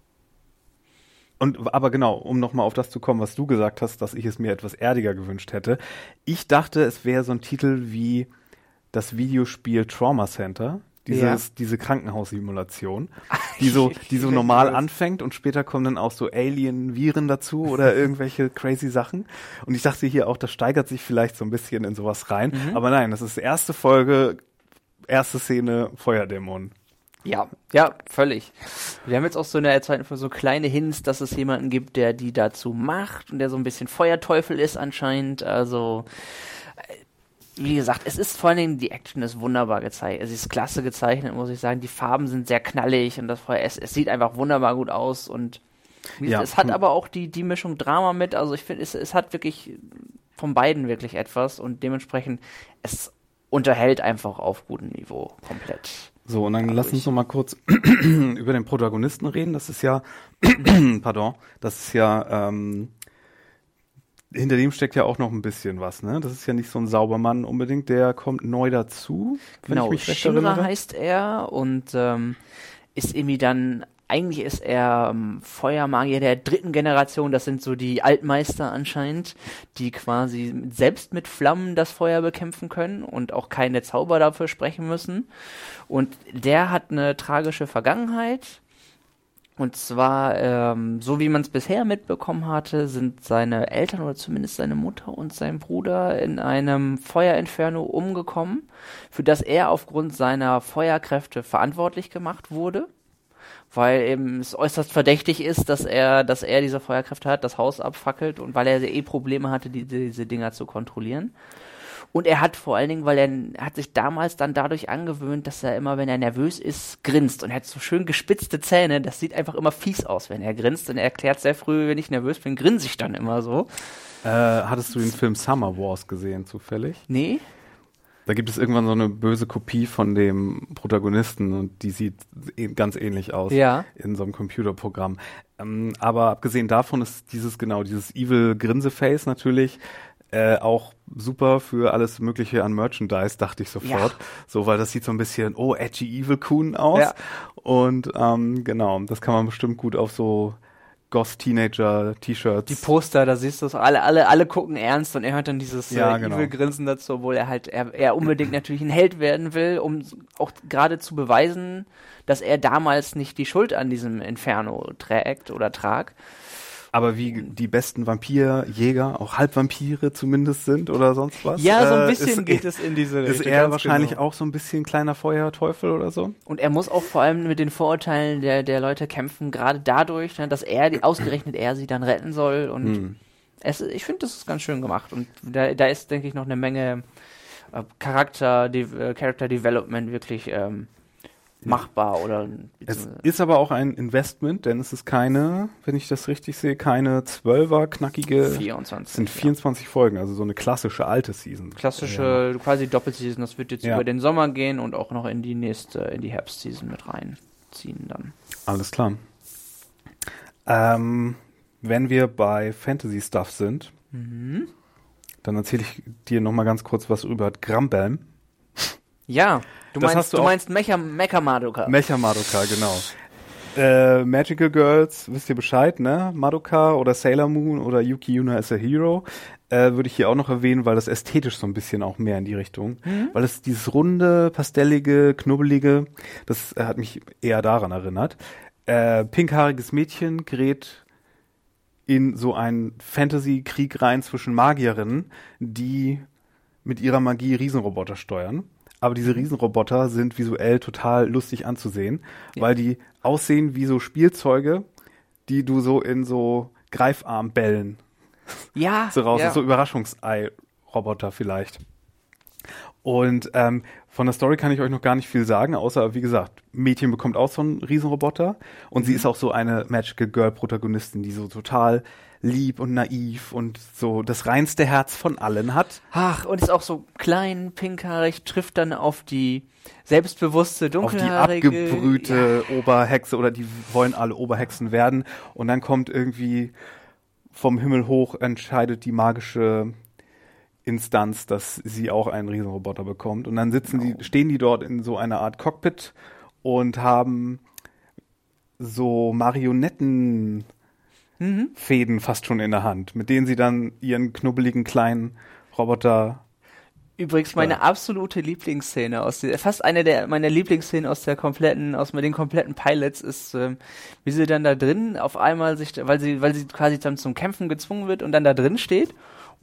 und aber genau, um nochmal auf das zu kommen, was du gesagt hast, dass ich es mir etwas erdiger gewünscht hätte. Ich dachte, es wäre so ein Titel wie das Videospiel Trauma Center. Dieses, ja. diese Krankenhaussimulation, die so, die so normal anfängt und später kommen dann auch so Alien-Viren dazu oder irgendwelche crazy Sachen. Und ich dachte hier auch, das steigert sich vielleicht so ein bisschen in sowas rein. Mhm. Aber nein, das ist erste Folge, erste Szene, Feuerdämon. Ja, ja, völlig. Wir haben jetzt auch so in der zweiten Folge so kleine Hints, dass es jemanden gibt, der die dazu macht und der so ein bisschen Feuerteufel ist anscheinend. Also, äh, wie gesagt, es ist vor allen Dingen, die Action ist wunderbar gezeichnet. Es ist klasse gezeichnet, muss ich sagen. Die Farben sind sehr knallig und das Feuer, es, es sieht einfach wunderbar gut aus und ja. es hat aber auch die, die Mischung Drama mit. Also ich finde, es, es hat wirklich von beiden wirklich etwas und dementsprechend, es unterhält einfach auf gutem Niveau komplett. So, und dann lass uns noch mal kurz über den Protagonisten reden. Das ist ja, pardon, das ist ja, ähm, hinter dem steckt ja auch noch ein bisschen was, ne? Das ist ja nicht so ein Saubermann unbedingt, der kommt neu dazu. Genau, Shinra heißt er und ähm, ist irgendwie dann eigentlich ist er ähm, Feuermagier der dritten Generation, das sind so die Altmeister anscheinend, die quasi selbst mit Flammen das Feuer bekämpfen können und auch keine Zauber dafür sprechen müssen. Und der hat eine tragische Vergangenheit. Und zwar, ähm, so wie man es bisher mitbekommen hatte, sind seine Eltern oder zumindest seine Mutter und sein Bruder in einem Feuerinferno umgekommen, für das er aufgrund seiner Feuerkräfte verantwortlich gemacht wurde weil eben es äußerst verdächtig ist, dass er, dass er diese Feuerkräfte hat, das Haus abfackelt und weil er eh Probleme hatte, die, diese Dinger zu kontrollieren. Und er hat vor allen Dingen, weil er, er, hat sich damals dann dadurch angewöhnt, dass er immer, wenn er nervös ist, grinst. Und er hat so schön gespitzte Zähne. Das sieht einfach immer fies aus, wenn er grinst. Und er erklärt sehr früh, wenn ich nervös bin, grinse ich dann immer so. Äh, hattest du den Film Summer Wars gesehen, zufällig? Nee. Da gibt es irgendwann so eine böse Kopie von dem Protagonisten und die sieht e-, ganz ähnlich aus ja. in so einem Computerprogramm. Ähm, aber abgesehen davon ist dieses genau, dieses Evil Grinseface natürlich Äh, auch super für alles Mögliche an Merchandise, dachte ich sofort. Ja. So, weil das sieht so ein bisschen, oh, edgy Evil Coon aus. Ja. Und ähm, genau, das kann man bestimmt gut auf so Goth Teenager T-Shirts. Die Poster, da siehst du es, alle, alle, alle gucken ernst und er hört dann dieses ja, äh, genau. Evil Grinsen dazu, obwohl er halt, er, er unbedingt natürlich ein Held werden will, um auch gerade zu beweisen, dass er damals nicht die Schuld an diesem Inferno trägt oder trag aber wie die besten Vampirjäger auch Halbvampire zumindest sind oder sonst was. Ja, so ein äh, bisschen äh, geht es in diese Richtung. Ist er wahrscheinlich genau. auch so ein bisschen kleiner Feuerteufel oder so? Und er muss auch vor allem mit den Vorurteilen der, der Leute kämpfen, gerade dadurch, ne, dass er, die, ausgerechnet er sie dann retten soll und hm. es, ich finde, das ist ganz schön gemacht und da, da ist, denke ich, noch eine Menge äh, Charakter, die, äh, Character Development wirklich ähm, machbar oder. Es ist aber auch ein Investment, denn es ist keine, wenn ich das richtig sehe, keine zwölfer knackige. 24. Es sind 24 ja. Folgen, also so eine klassische alte Season. Klassische, ja. quasi Doppelseason. Das wird jetzt ja. über den Sommer gehen und auch noch in die nächste, in die Herbstseason mit reinziehen dann. Alles klar. Ähm, wenn wir bei Fantasy Stuff sind, mhm. dann erzähle ich dir noch mal ganz kurz was über Grambelm. Ja, du das meinst, du, du meinst Mecha, Mecha Madoka. Mecha Madoka, genau. Äh, Magical Girls, wisst ihr Bescheid, ne? Madoka oder Sailor Moon oder Yuki Yuna is a Hero. Äh, würde ich hier auch noch erwähnen, weil das ästhetisch so ein bisschen auch mehr in die Richtung. Mhm. Weil es dieses runde, pastellige, knubbelige, das äh, hat mich eher daran erinnert. Äh, pinkhaariges Mädchen gerät in so einen Fantasy-Krieg rein zwischen Magierinnen, die mit ihrer Magie Riesenroboter steuern aber diese Riesenroboter sind visuell total lustig anzusehen, ja. weil die aussehen wie so Spielzeuge, die du so in so Greifarmbällen ja, so raus, ja. so Überraschungsei-Roboter vielleicht. Und ähm, von der Story kann ich euch noch gar nicht viel sagen, außer wie gesagt, Mädchen bekommt auch so einen Riesenroboter und mhm. sie ist auch so eine Magical Girl Protagonistin, die so total lieb und naiv und so das reinste Herz von allen hat. Ach, und ist auch so klein, pinkhaarig, trifft dann auf die selbstbewusste, dunkelhaarige... Auf die abgebrühte ja. Oberhexe oder die wollen alle Oberhexen werden und dann kommt irgendwie vom Himmel hoch entscheidet die magische Instanz, dass sie auch einen Riesenroboter bekommt und dann sitzen genau. die, stehen die dort in so einer Art Cockpit und haben so Marionetten mhm. Fäden fast schon in der Hand, mit denen sie dann ihren knubbeligen kleinen Roboter Übrigens meine absolute Lieblingsszene aus der, fast eine der meiner Lieblingsszenen aus der kompletten, aus den kompletten Pilots ist, ähm, wie sie dann da drin auf einmal sich, weil sie, weil sie quasi dann zum Kämpfen gezwungen wird und dann da drin steht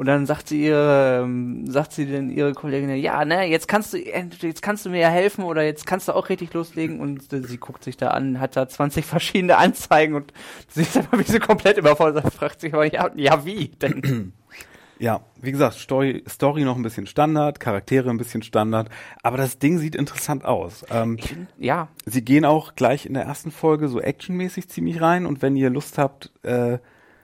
und dann sagt sie ihre, ähm, sagt sie denn ihre Kollegin, ja, ne, jetzt kannst du, jetzt kannst du mir ja helfen oder jetzt kannst du auch richtig loslegen. Und äh, sie guckt sich da an, hat da 20 verschiedene Anzeigen und sie ist einfach wie sie komplett überfordert, fragt sich aber, ja, ja, wie denn? Ja, wie gesagt, Story, Story noch ein bisschen Standard, Charaktere ein bisschen Standard, aber das Ding sieht interessant aus. Ähm, ja. Sie gehen auch gleich in der ersten Folge so actionmäßig ziemlich rein und wenn ihr Lust habt, äh,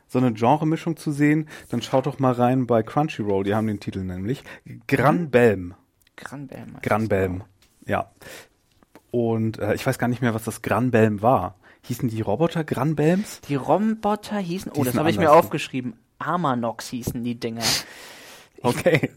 so eine Genremischung zu sehen, dann schaut doch mal rein bei Crunchyroll, die haben den Titel nämlich. Granbelm. Granbelm. Granbelm, ja. Und äh, ich weiß gar nicht mehr, was das Granbelm war. Hießen die Roboter Granbelms? Die Roboter hießen, oh, das habe ich mir aufgeschrieben. Amanox hießen die Dinger. Okay.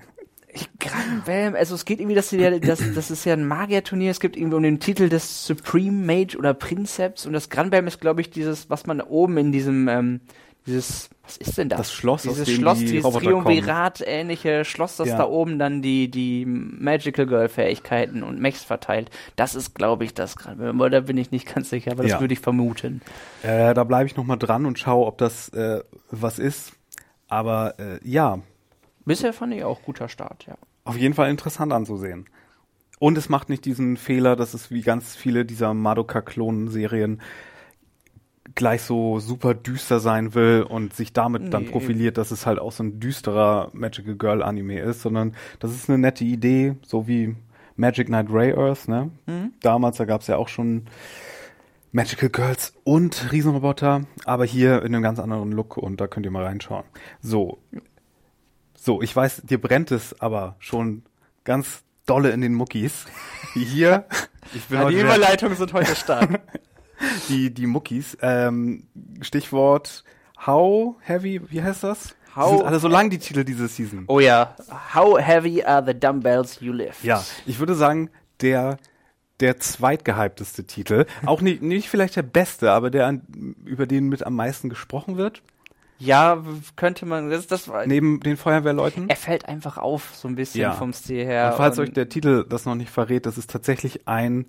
Granbelm, also es geht irgendwie, dass ja, das, das ist ja ein Magierturnier, es gibt irgendwie um den Titel des Supreme Mage oder Princeps und das Granbelm ist, glaube ich, dieses, was man oben in diesem, ähm, dieses, was ist denn das? Das Schloss, dieses Schloss, die dieses Triumvirat-ähnliche Schloss, das ja. da oben dann die, die Magical Girl-Fähigkeiten und Mechs verteilt. Das ist, glaube ich, das gerade. Da bin ich nicht ganz sicher, aber das ja. würde ich vermuten. Äh, da bleibe ich nochmal dran und schaue, ob das äh, was ist. Aber äh, ja. Bisher fand ich auch guter Start, ja. Auf jeden Fall interessant anzusehen. Und es macht nicht diesen Fehler, dass es wie ganz viele dieser Madoka-Klonen-Serien gleich so super düster sein will und sich damit nee. dann profiliert, dass es halt auch so ein düsterer Magical Girl Anime ist, sondern das ist eine nette Idee, so wie Magic Knight Ray Earth, ne? Mhm. Damals, da gab es ja auch schon Magical Girls und Riesenroboter, aber hier in einem ganz anderen Look und da könnt ihr mal reinschauen. So. So, ich weiß, dir brennt es aber schon ganz dolle in den Muckis. Hier, ich bin ja, die Überleitungen sind heute stark. die, die Muckis. Ähm, Stichwort How Heavy, wie heißt das? How sind alle so lang, die Titel diese Season. Oh ja. How heavy are the dumbbells you lift? Ja, ich würde sagen, der der zweitgehypteste Titel. Auch nicht, nicht vielleicht der beste, aber der, an, über den mit am meisten gesprochen wird. Ja, könnte man. Das, das Neben den Feuerwehrleuten? Er fällt einfach auf, so ein bisschen ja. vom Stil her. Und falls und euch der Titel das noch nicht verrät, das ist tatsächlich ein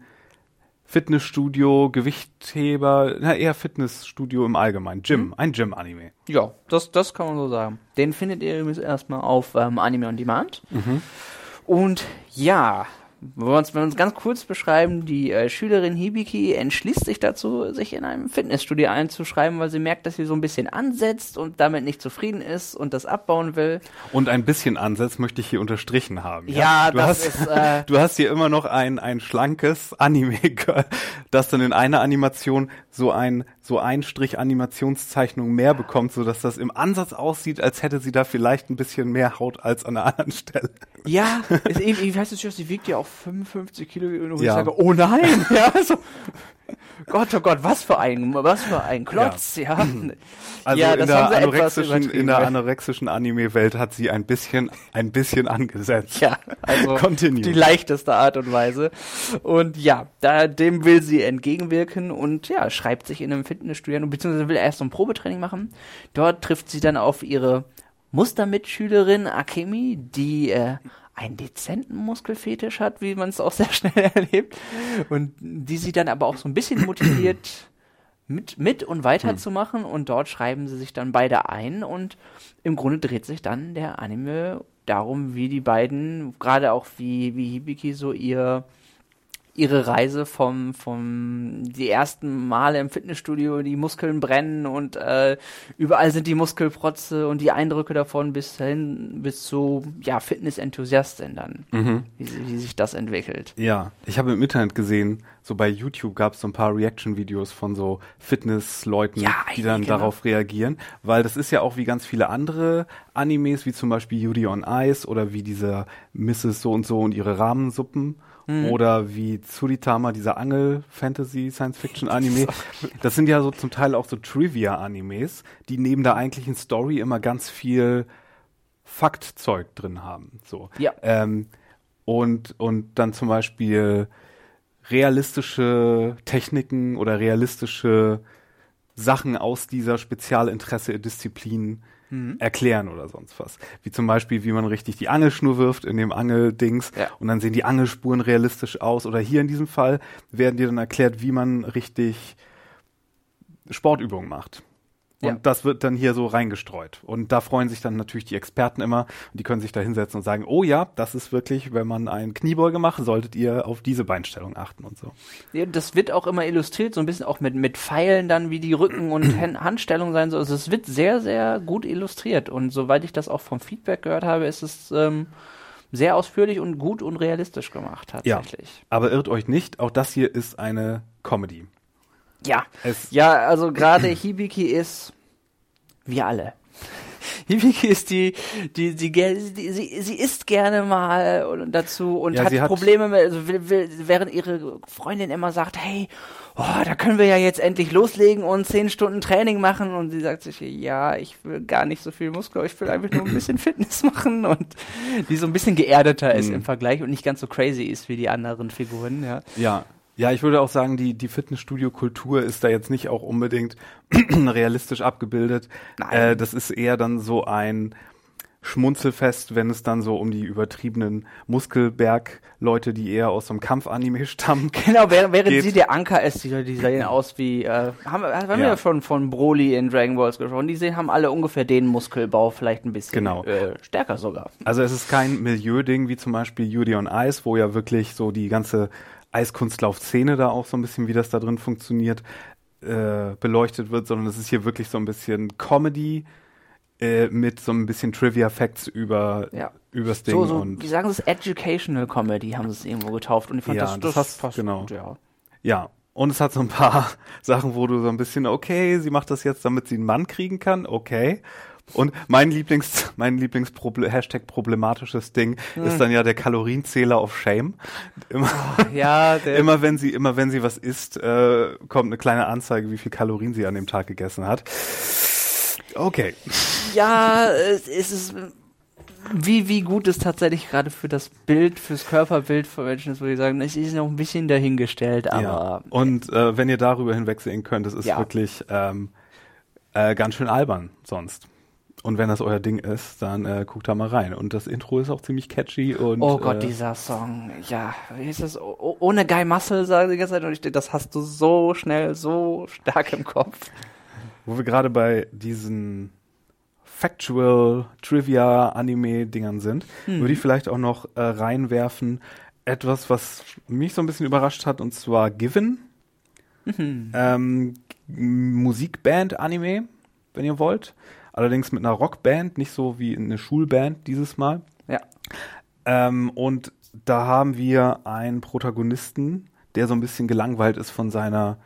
Fitnessstudio, Gewichtheber, na eher Fitnessstudio im Allgemeinen. Gym, mhm. ein Gym-Anime. Ja, das, das kann man so sagen. Den findet ihr übrigens erstmal auf ähm, Anime on Demand. Mhm. Und ja, wenn wir uns, wenn wir uns ganz kurz beschreiben, die äh, Schülerin Hibiki entschließt sich dazu, sich in einem Fitnessstudio einzuschreiben, weil sie merkt, dass sie so ein bisschen ansetzt und damit nicht zufrieden ist und das abbauen will. Und ein bisschen ansetzt möchte ich hier unterstrichen haben. Ja, ja du das hast, ist. Äh, du hast hier immer noch ein, ein schlankes Anime, das dann in einer Animation so ein so ein Strich Animationszeichnung mehr bekommt, so dass das im Ansatz aussieht, als hätte sie da vielleicht ein bisschen mehr Haut als an einer anderen Stelle. Ja, ist eben, ich weiß nicht, sie wiegt ja auch 55 Kilo und ja. ich sage, oh nein, ja, so, Gott, oh Gott, was für ein, was für ein Klotz, ja. ja. Also ja, in, der anorexischen, in der anorexischen Anime-Welt hat sie ein bisschen, ein bisschen angesetzt. Ja, also Continue. die leichteste Art und Weise. Und ja, da, dem will sie entgegenwirken und ja, schreibt sich in einem Fitnessstudio, beziehungsweise will erst so ein Probetraining machen. Dort trifft sie dann auf ihre Mustermitschülerin Akemi, die äh, einen dezenten Muskelfetisch hat, wie man es auch sehr schnell erlebt. Und die sie dann aber auch so ein bisschen motiviert, mit, mit und weiterzumachen. Hm. Und dort schreiben sie sich dann beide ein. Und im Grunde dreht sich dann der Anime darum, wie die beiden, gerade auch wie, wie Hibiki so ihr ihre Reise vom, vom die ersten Male im Fitnessstudio, die Muskeln brennen und äh, überall sind die Muskelprotze und die Eindrücke davon bis hin bis zu ja Fitnessenthusiastin dann, mhm. wie, wie sich das entwickelt. Ja, ich habe im Internet gesehen, so bei YouTube gab es so ein paar Reaction-Videos von so Fitnessleuten, ja, die dann genau. darauf reagieren, weil das ist ja auch wie ganz viele andere Animes, wie zum Beispiel Yuri on Ice oder wie dieser Mrs. so und so und ihre Rahmensuppen Mhm. Oder wie Tsuritama, dieser Angel-Fantasy-Science-Fiction-Anime. Das sind ja so zum Teil auch so Trivia-Animes, die neben der eigentlichen Story immer ganz viel Faktzeug drin haben. So. Ja. Ähm, und, und dann zum Beispiel realistische Techniken oder realistische Sachen aus dieser Spezialinteresse-Disziplin mhm. erklären oder sonst was. Wie zum Beispiel, wie man richtig die Angelschnur wirft in dem Angeldings ja. und dann sehen die Angelspuren realistisch aus. Oder hier in diesem Fall werden dir dann erklärt, wie man richtig Sportübungen macht. Und ja. das wird dann hier so reingestreut. Und da freuen sich dann natürlich die Experten immer. Und die können sich da hinsetzen und sagen, oh ja, das ist wirklich, wenn man einen Kniebeuge macht, solltet ihr auf diese Beinstellung achten und so. Ja, das wird auch immer illustriert, so ein bisschen auch mit, mit Pfeilen dann, wie die Rücken- und Handstellung sein soll. Also es wird sehr, sehr gut illustriert. Und soweit ich das auch vom Feedback gehört habe, ist es ähm, sehr ausführlich und gut und realistisch gemacht tatsächlich. Ja, aber irrt euch nicht, auch das hier ist eine Comedy. Ja, es ja, also gerade Hibiki ist wir alle. Hibiki ist die, die, die, die, sie, sie isst gerne mal und dazu und ja, hat, hat Probleme mit, also will, will, während ihre Freundin immer sagt, hey, oh, da können wir ja jetzt endlich loslegen und zehn Stunden Training machen und sie sagt sich, ja, ich will gar nicht so viel Muskel, ich will einfach nur ein bisschen Fitness machen und die so ein bisschen geerdeter ist mhm. im Vergleich und nicht ganz so crazy ist wie die anderen Figuren, ja. Ja, ja, ich würde auch sagen, die, die Fitnessstudio-Kultur ist da jetzt nicht auch unbedingt realistisch abgebildet. Äh, das ist eher dann so ein Schmunzelfest, wenn es dann so um die übertriebenen Muskelberg-Leute, die eher aus so einem Kampfanime stammen. Genau, während, während sie der Anker ist, die, die sehen aus wie, äh, haben, haben ja. wir von, von Broly in Dragon Balls gesprochen, die sehen, haben alle ungefähr den Muskelbau, vielleicht ein bisschen genau. äh, stärker sogar. Also es ist kein Milieu-Ding wie zum Beispiel Yuri on Ice, wo ja wirklich so die ganze Eiskunstlauf-Szene da auch so ein bisschen, wie das da drin funktioniert, äh, beleuchtet wird, sondern es ist hier wirklich so ein bisschen Comedy äh, mit so ein bisschen Trivia-Facts über ja. übers Ding. So, so, und wie sagen sie es? Educational Comedy haben sie es irgendwo getauft und ich fand ja, das, das, das passt genau. gut, ja. Ja, und es hat so ein paar Sachen, wo du so ein bisschen, okay, sie macht das jetzt, damit sie einen Mann kriegen kann, okay. Und mein Lieblings, mein Lieblings Hashtag problematisches Ding hm. ist dann ja der Kalorienzähler auf Shame. Immer, oh, ja, immer wenn sie, immer wenn sie was isst, äh, kommt eine kleine Anzeige, wie viel Kalorien sie an dem Tag gegessen hat. Okay. Ja, es ist wie, wie gut es tatsächlich gerade für das Bild, fürs Körperbild von Menschen ist, würde ich sagen, es ist noch ein bisschen dahingestellt, aber. Ja. Und äh, wenn ihr darüber hinwegsehen könnt, es ist ja. wirklich ähm, äh, ganz schön albern sonst. Und wenn das euer Ding ist, dann äh, guckt da mal rein. Und das Intro ist auch ziemlich catchy und. Oh Gott, äh, dieser Song. Ja, wie ist das? Oh, ohne Guy Muscle, sagen die ganze Zeit. Und ich das hast du so schnell, so stark im Kopf. Wo wir gerade bei diesen Factual Trivia Anime Dingern sind, hm. würde ich vielleicht auch noch äh, reinwerfen etwas, was mich so ein bisschen überrascht hat, und zwar Given. Mhm. Ähm, Musikband Anime, wenn ihr wollt. Allerdings mit einer Rockband, nicht so wie eine Schulband dieses Mal. Ja. Ähm, und da haben wir einen Protagonisten, der so ein bisschen gelangweilt ist von seiner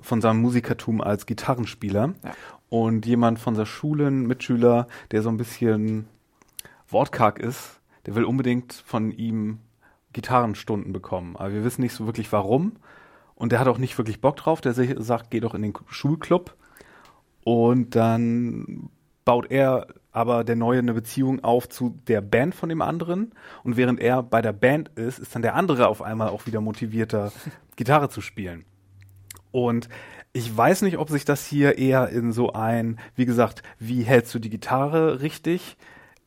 von seinem Musikertum als Gitarrenspieler. Ja und jemand von der Schule, ein Mitschüler, der so ein bisschen wortkarg ist, der will unbedingt von ihm Gitarrenstunden bekommen. Aber wir wissen nicht so wirklich warum. Und der hat auch nicht wirklich Bock drauf. Der sagt, geh doch in den Schulclub. Und dann baut er aber der Neue eine Beziehung auf zu der Band von dem anderen. Und während er bei der Band ist, ist dann der andere auf einmal auch wieder motivierter, Gitarre zu spielen. Und ich weiß nicht, ob sich das hier eher in so ein, wie gesagt, wie hältst du die Gitarre richtig,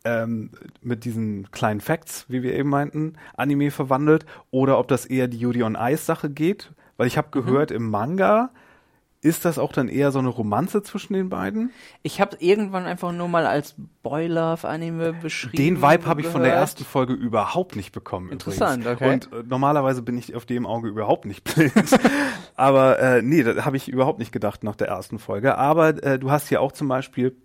ähm, mit diesen kleinen Facts, wie wir eben meinten, Anime verwandelt, oder ob das eher die Judy on Ice Sache geht, weil ich habe mhm. gehört, mhm. im Manga ist das auch dann eher so eine Romanze zwischen den beiden? Ich habe irgendwann einfach nur mal als Boy Love Anime beschrieben. Den Vibe habe ich von der ersten Folge überhaupt nicht bekommen. Interessant, übrigens. okay. Und äh, normalerweise bin ich auf dem Auge überhaupt nicht blind. Aber äh, nee, das habe ich überhaupt nicht gedacht nach der ersten Folge. Aber äh, du hast hier auch zum Beispiel,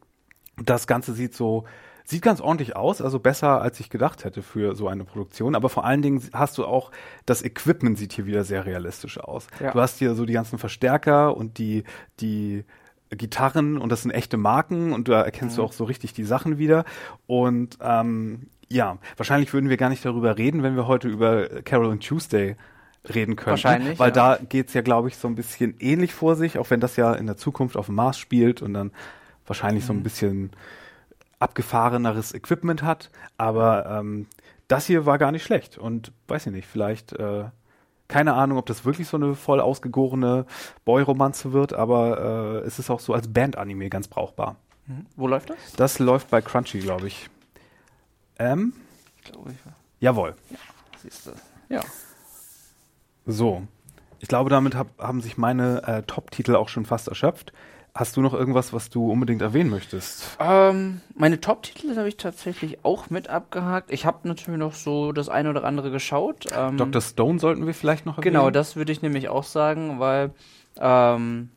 das Ganze sieht so Sieht ganz ordentlich aus, also besser als ich gedacht hätte für so eine Produktion. Aber vor allen Dingen hast du auch, das Equipment sieht hier wieder sehr realistisch aus. Ja. Du hast hier so die ganzen Verstärker und die, die Gitarren und das sind echte Marken und da erkennst mhm. du auch so richtig die Sachen wieder. Und ähm, ja, wahrscheinlich würden wir gar nicht darüber reden, wenn wir heute über Carol and Tuesday reden können. Wahrscheinlich. Weil ja. da geht's ja, glaube ich, so ein bisschen ähnlich vor sich, auch wenn das ja in der Zukunft auf dem Mars spielt und dann wahrscheinlich mhm. so ein mhm. bisschen abgefahreneres Equipment hat, aber ähm, das hier war gar nicht schlecht und weiß ich nicht, vielleicht äh, keine Ahnung, ob das wirklich so eine voll ausgegorene Boy-Romanze wird, aber äh, es ist auch so als Band-Anime ganz brauchbar. Mhm. Wo läuft das? Das läuft bei Crunchy, glaube ich. Ähm? Glaube ich. Jawohl. Ja, siehst du. Ja. So. Ich glaube, damit hab, haben sich meine äh, Top-Titel auch schon fast erschöpft. Hast du noch irgendwas, was du unbedingt erwähnen möchtest? Ähm, meine Top-Titel habe ich tatsächlich auch mit abgehakt. Ich habe natürlich noch so das eine oder andere geschaut. Ähm, Dr. Stone sollten wir vielleicht noch erwähnen. Genau, das würde ich nämlich auch sagen, weil ähm,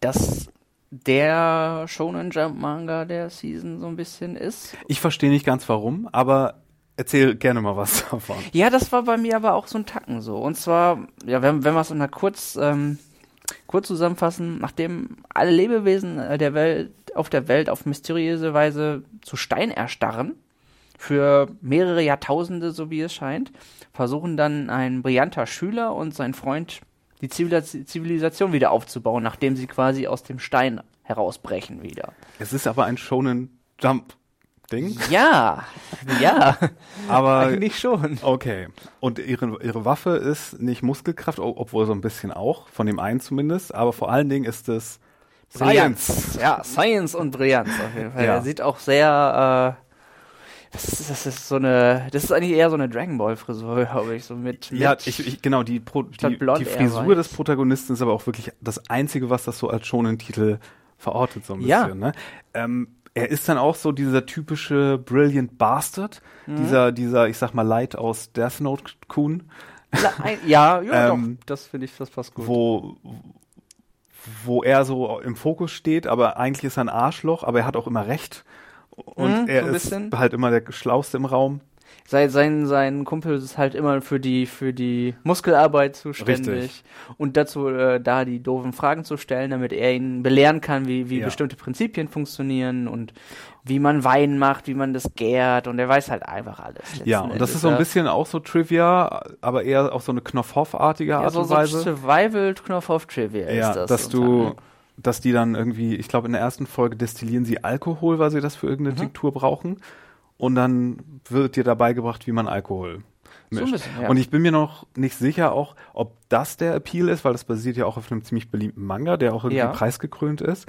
das der Shonen Jump Manga der Season so ein bisschen ist. Ich verstehe nicht ganz warum, aber erzähl gerne mal was davon. Ja, das war bei mir aber auch so ein Tacken so. Und zwar, ja, wenn, wenn wir es in einer kurz ähm, kurz zusammenfassen, nachdem alle Lebewesen äh, der Welt, auf der Welt auf mysteriöse Weise zu Stein erstarren, für mehrere Jahrtausende, so wie es scheint, versuchen dann ein brillanter Schüler und sein Freund die Zivilisation wieder aufzubauen, nachdem sie quasi aus dem Stein herausbrechen wieder. Es ist aber ein Shonen Jump Ding? Ja, ja. Aber eigentlich schon. Okay. Und ihre, ihre Waffe ist nicht Muskelkraft, obwohl so ein bisschen auch, von dem einen zumindest, aber vor allen Dingen ist es Science. Ja, Science und Brillanz auf jeden Fall. Ja. Er sieht auch sehr, äh, das ist, das ist so eine, das ist eigentlich eher so eine Dragon Ball Frisur, glaube ich, so mit. Ja, ich, ich, genau, die, Pro, die, die Frisur des Protagonisten ist aber auch wirklich das einzige, was das so als schonen Titel verortet, so ein bisschen, ja. ne? Ähm, er ist dann auch so dieser typische Brilliant Bastard, mhm. dieser, dieser, ich sag mal, Light aus Death Note Kun. Ja, ja, ähm, doch, das finde ich, das passt gut. Wo, wo er so im Fokus steht, aber eigentlich ist er ein Arschloch, aber er hat auch immer recht. Und mhm, er so ist halt immer der Schlauste im Raum sein, sein, sein Kumpel ist halt immer für die, für die Muskelarbeit zuständig Richtig. und dazu äh, da die doofen Fragen zu stellen, damit er ihn belehren kann, wie, wie ja. bestimmte Prinzipien funktionieren und wie man Wein macht, wie man das gärt und er weiß halt einfach alles. Ja, und das ist so ein bisschen auch so Trivia, aber eher auf so eine Knopfhoff-artige Art ja, so, und Weise. So Survival Knopfhoff Trivia ja, ist das. dass du dass die dann irgendwie, ich glaube in der ersten Folge destillieren sie Alkohol, weil sie das für irgendeine mhm. Tinktur brauchen. Und dann wird dir dabei gebracht, wie man Alkohol mischt. So bisschen, ja. Und ich bin mir noch nicht sicher auch, ob das der Appeal ist, weil das basiert ja auch auf einem ziemlich beliebten Manga, der auch irgendwie ja. preisgekrönt ist.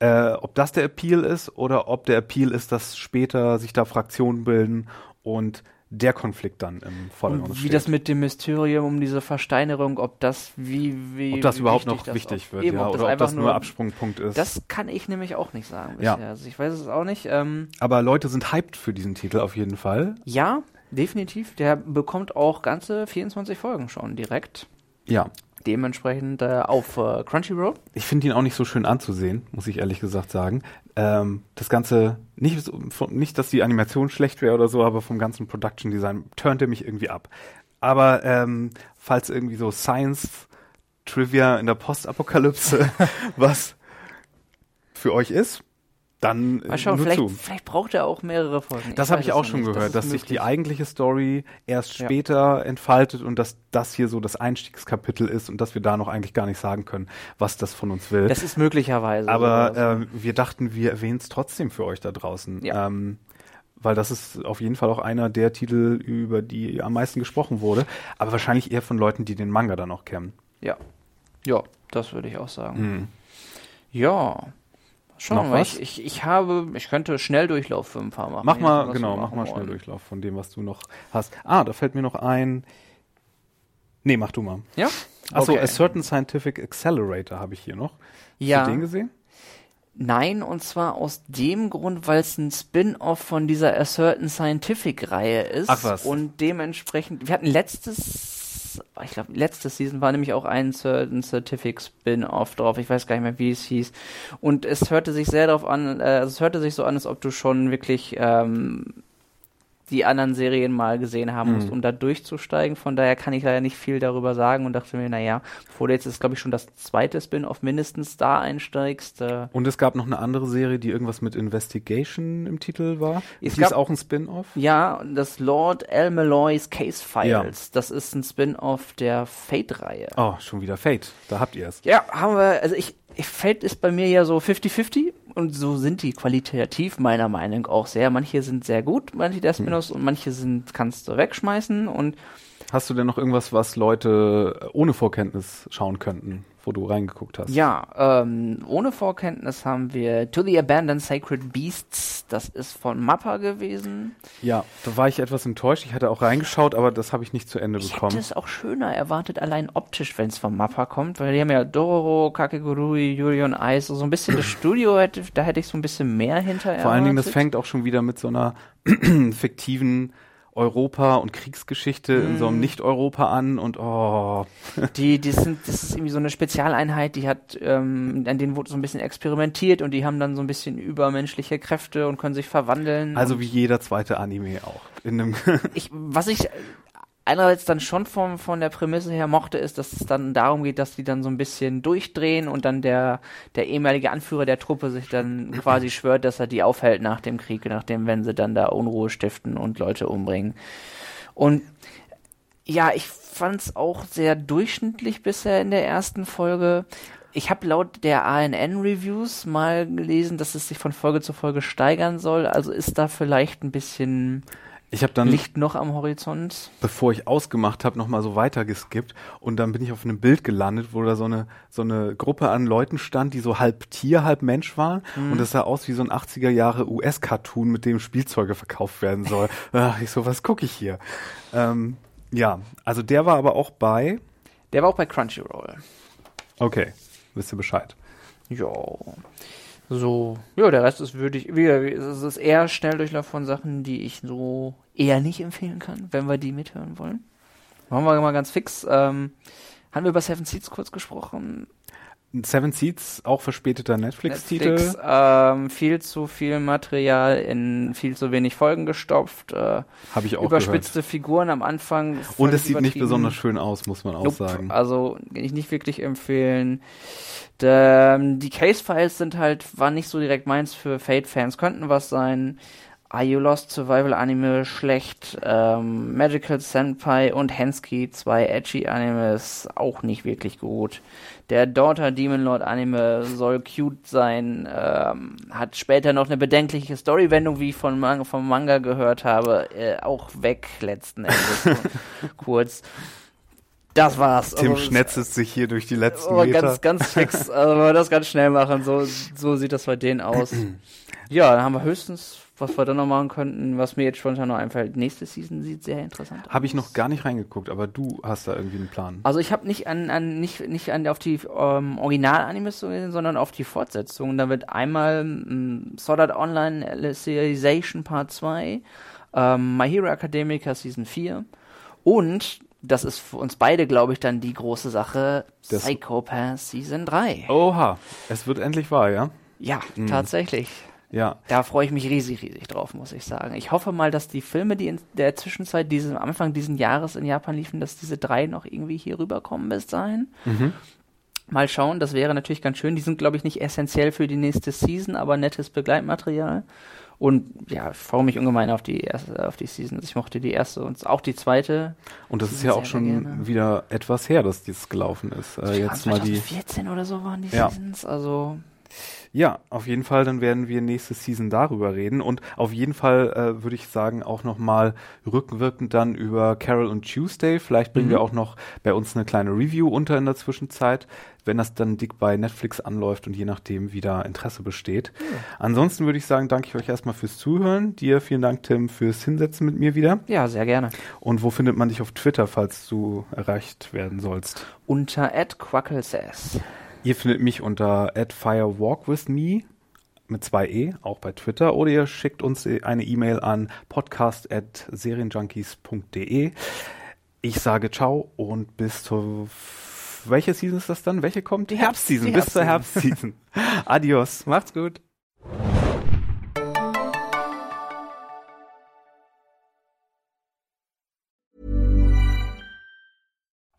Äh, ob das der Appeal ist oder ob der Appeal ist, dass später sich da Fraktionen bilden und der Konflikt dann im Vordergrund steht. Wie das mit dem Mysterium um diese Versteinerung, ob das wie, wie ob das überhaupt noch wichtig wird, eben, ja, ob oder ob das nur Absprungpunkt ist. Das kann ich nämlich auch nicht sagen bisher. Ja. Also ich weiß es auch nicht. Ähm, Aber Leute sind hyped für diesen Titel auf jeden Fall. Ja, definitiv. Der bekommt auch ganze 24 Folgen schon direkt. Ja dementsprechend äh, auf äh, Crunchyroll. Ich finde ihn auch nicht so schön anzusehen, muss ich ehrlich gesagt sagen. Ähm, das Ganze, nicht, nicht, dass die Animation schlecht wäre oder so, aber vom ganzen Production Design turnte mich irgendwie ab. Aber ähm, falls irgendwie so Science Trivia in der Postapokalypse was für euch ist, dann Mal schauen, vielleicht, zu. vielleicht braucht er auch mehrere Folgen. Das habe ich auch schon nicht. gehört, das dass sich die eigentliche Story erst später ja. entfaltet und dass das hier so das Einstiegskapitel ist und dass wir da noch eigentlich gar nicht sagen können, was das von uns will. Das ist möglicherweise. Aber äh, wir dachten, wir erwähnen es trotzdem für euch da draußen. Ja. Ähm, weil das ist auf jeden Fall auch einer der Titel, über die am meisten gesprochen wurde, aber wahrscheinlich eher von Leuten, die den Manga dann auch kennen. Ja. Ja, das würde ich auch sagen. Mhm. Ja, Schauen wir ich, ich, ich habe, ich könnte Schnelldurchlauf für ein paar machen. Mach mal, genau, mach mal Schnelldurchlauf von dem, was du noch hast. Ah, da fällt mir noch ein. Nee, mach du mal. Ja? Achso, okay. A Certain Scientific Accelerator habe ich hier noch. Ja. Hast du den gesehen? Nein, und zwar aus dem Grund, weil es ein Spin-off von dieser A Certain Scientific Reihe ist. Ach was. Und dementsprechend, wir hatten letztes ich glaube, letzte Season war nämlich auch ein, ein Certific Spin-off drauf. Ich weiß gar nicht mehr, wie es hieß. Und es hörte sich sehr darauf an, äh, es hörte sich so an, als ob du schon wirklich ähm, die anderen Serien mal gesehen haben musst, mhm. um da durchzusteigen. Von daher kann ich leider nicht viel darüber sagen und dachte mir, naja, bevor du jetzt ist, glaube ich, schon das zweite Spin-off mindestens da einsteigst. Äh und es gab noch eine andere Serie, die irgendwas mit Investigation im Titel war. Es ist auch ein Spin-off? Ja, das Lord L. Malloy's Case Files. Ja. Das ist ein Spin-off der Fate-Reihe. Oh, schon wieder Fate. Da habt ihr es. Ja, haben wir, also ich, Fate ist bei mir ja so 50-50 und so sind die qualitativ meiner Meinung auch sehr. Manche sind sehr gut, manche der Spin-offs, hm. und manche sind, kannst du wegschmeißen und Hast du denn noch irgendwas, was Leute ohne Vorkenntnis schauen könnten? Wo du reingeguckt hast. Ja, ähm, ohne Vorkenntnis haben wir To the Abandoned Sacred Beasts. Das ist von Mappa gewesen. Ja, da war ich etwas enttäuscht. Ich hatte auch reingeschaut, aber das habe ich nicht zu Ende ich bekommen. Ich hätte es auch schöner erwartet, allein optisch, wenn es von Mappa kommt, weil die haben ja Dororo, Kakegurui, Yuri on Ice, so ein bisschen das Studio, hätte, da hätte ich so ein bisschen mehr hinter Vor allen Dingen, das fängt auch schon wieder mit so einer fiktiven Europa und Kriegsgeschichte mm. in so einem mhm. Nicht-Europa an und oh. Die, die sind, das ist irgendwie so eine Spezialeinheit, die hat, ähm, an denen wurde so ein bisschen experimentiert und die haben dann so ein bisschen übermenschliche Kräfte und können sich verwandeln. Also wie jeder zweite Anime auch. In einem ich, was ich einerseits dann schon vom, von der Prämisse her mochte, ist, dass es dann darum geht, dass die dann so ein bisschen durchdrehen und dann der, der ehemalige Anführer der Truppe sich dann quasi schwört, dass er die aufhält nach dem Krieg, nachdem, wenn sie dann da Unruhe stiften und Leute umbringen. Und ja, ich fand es auch sehr durchschnittlich bisher in der ersten Folge. Ich habe laut der ANN-Reviews mal gelesen, dass es sich von Folge zu Folge steigern soll. Also ist da vielleicht ein bisschen ich habe dann Licht noch am Horizont. Bevor ich ausgemacht habe, noch mal so weitergeskippt und dann bin ich auf einem Bild gelandet, wo da so eine so eine Gruppe an Leuten stand, die so halb Tier, halb Mensch waren mhm. und das sah aus wie so ein 80er Jahre US-Cartoon, mit dem Spielzeuge verkauft werden soll. Ach, ich so, was gucke ich hier? Ähm, ja, also der war aber auch bei. Der war auch bei Crunchyroll. Okay, wisst ihr Bescheid. Jo. So, ja, der Rest ist würdig. Es ist eher Schnelldurchlauf von Sachen, die ich so eher nicht empfehlen kann, wenn wir die mithören wollen. Machen wir mal ganz fix. Ähm, haben wir über Seven Seeds kurz gesprochen? Seven Seeds, auch verspäteter Netflix-Titel. Netflix, ähm, viel zu viel Material in viel zu wenig Folgen gestopft. Äh, Habe ich auch Überspitzte gehört. Figuren am Anfang. Und es sieht nicht besonders schön aus, muss man auch nope, sagen. Also, kann ich nicht wirklich empfehlen. Ähm, die Case-Files sind halt, waren nicht so direkt meins für Fate-Fans, könnten was sein. Are You Lost Survival Anime schlecht, ähm, Magical Senpai und Hensky, zwei edgy Animes, auch nicht wirklich gut. Der Daughter Demon Lord Anime soll cute sein, ähm, hat später noch eine bedenkliche Storywendung, wie ich von Man vom Manga gehört habe, äh, auch weg letzten Endes. kurz. Das war's. Tim also, schnetzelt sich hier durch die letzten oh, Meter. Ganz, ganz fix. Also, wenn wir das ganz schnell machen, so, so sieht das bei denen aus. ja, dann haben wir höchstens was wir dann noch machen könnten, was mir jetzt spontan noch einfällt. Nächste Season sieht sehr interessant aus. Habe ich noch gar nicht reingeguckt, aber du hast da irgendwie einen Plan. Also ich habe nicht an, an nicht, nicht an auf die ähm, Original-Animes sondern auf die Fortsetzung. Da wird einmal ähm, Sword Art Online Alicization Part 2, ähm, My Hero Academica Season 4 und das ist für uns beide, glaube ich, dann die große Sache, das Psychopath Season 3. Oha, es wird endlich wahr, ja? Ja, mhm. tatsächlich. Ja. Da freue ich mich riesig, riesig drauf, muss ich sagen. Ich hoffe mal, dass die Filme, die in der Zwischenzeit, diesem Anfang dieses Jahres in Japan liefen, dass diese drei noch irgendwie hier rüberkommen bis dahin. Mhm. Mal schauen, das wäre natürlich ganz schön. Die sind, glaube ich, nicht essentiell für die nächste Season, aber nettes Begleitmaterial. Und ja, ich freue mich ungemein auf die erste, auf die Season. Ich mochte die erste und auch die zweite. Und das ist ja auch schon gerne. wieder etwas her, dass dies gelaufen ist. Äh, jetzt mal die 14 oder so waren die ja. Seasons. Also ja, auf jeden Fall, dann werden wir nächste Season darüber reden und auf jeden Fall äh, würde ich sagen auch nochmal rückwirkend dann über Carol und Tuesday. Vielleicht bringen mhm. wir auch noch bei uns eine kleine Review unter in der Zwischenzeit, wenn das dann dick bei Netflix anläuft und je nachdem wieder Interesse besteht. Ja. Ansonsten würde ich sagen, danke ich euch erstmal fürs Zuhören. Dir vielen Dank, Tim, fürs Hinsetzen mit mir wieder. Ja, sehr gerne. Und wo findet man dich auf Twitter, falls du erreicht werden sollst? Unter @quacklesass. Ihr findet mich unter @firewalkwithme mit zwei E, auch bei Twitter, oder ihr schickt uns eine E-Mail an podcast@serienjunkies.de. Ich sage ciao und bis zur welche Season ist das dann? Welche kommt? Die Herbstseason. Bis zur Herbstseason. Adios. Macht's gut.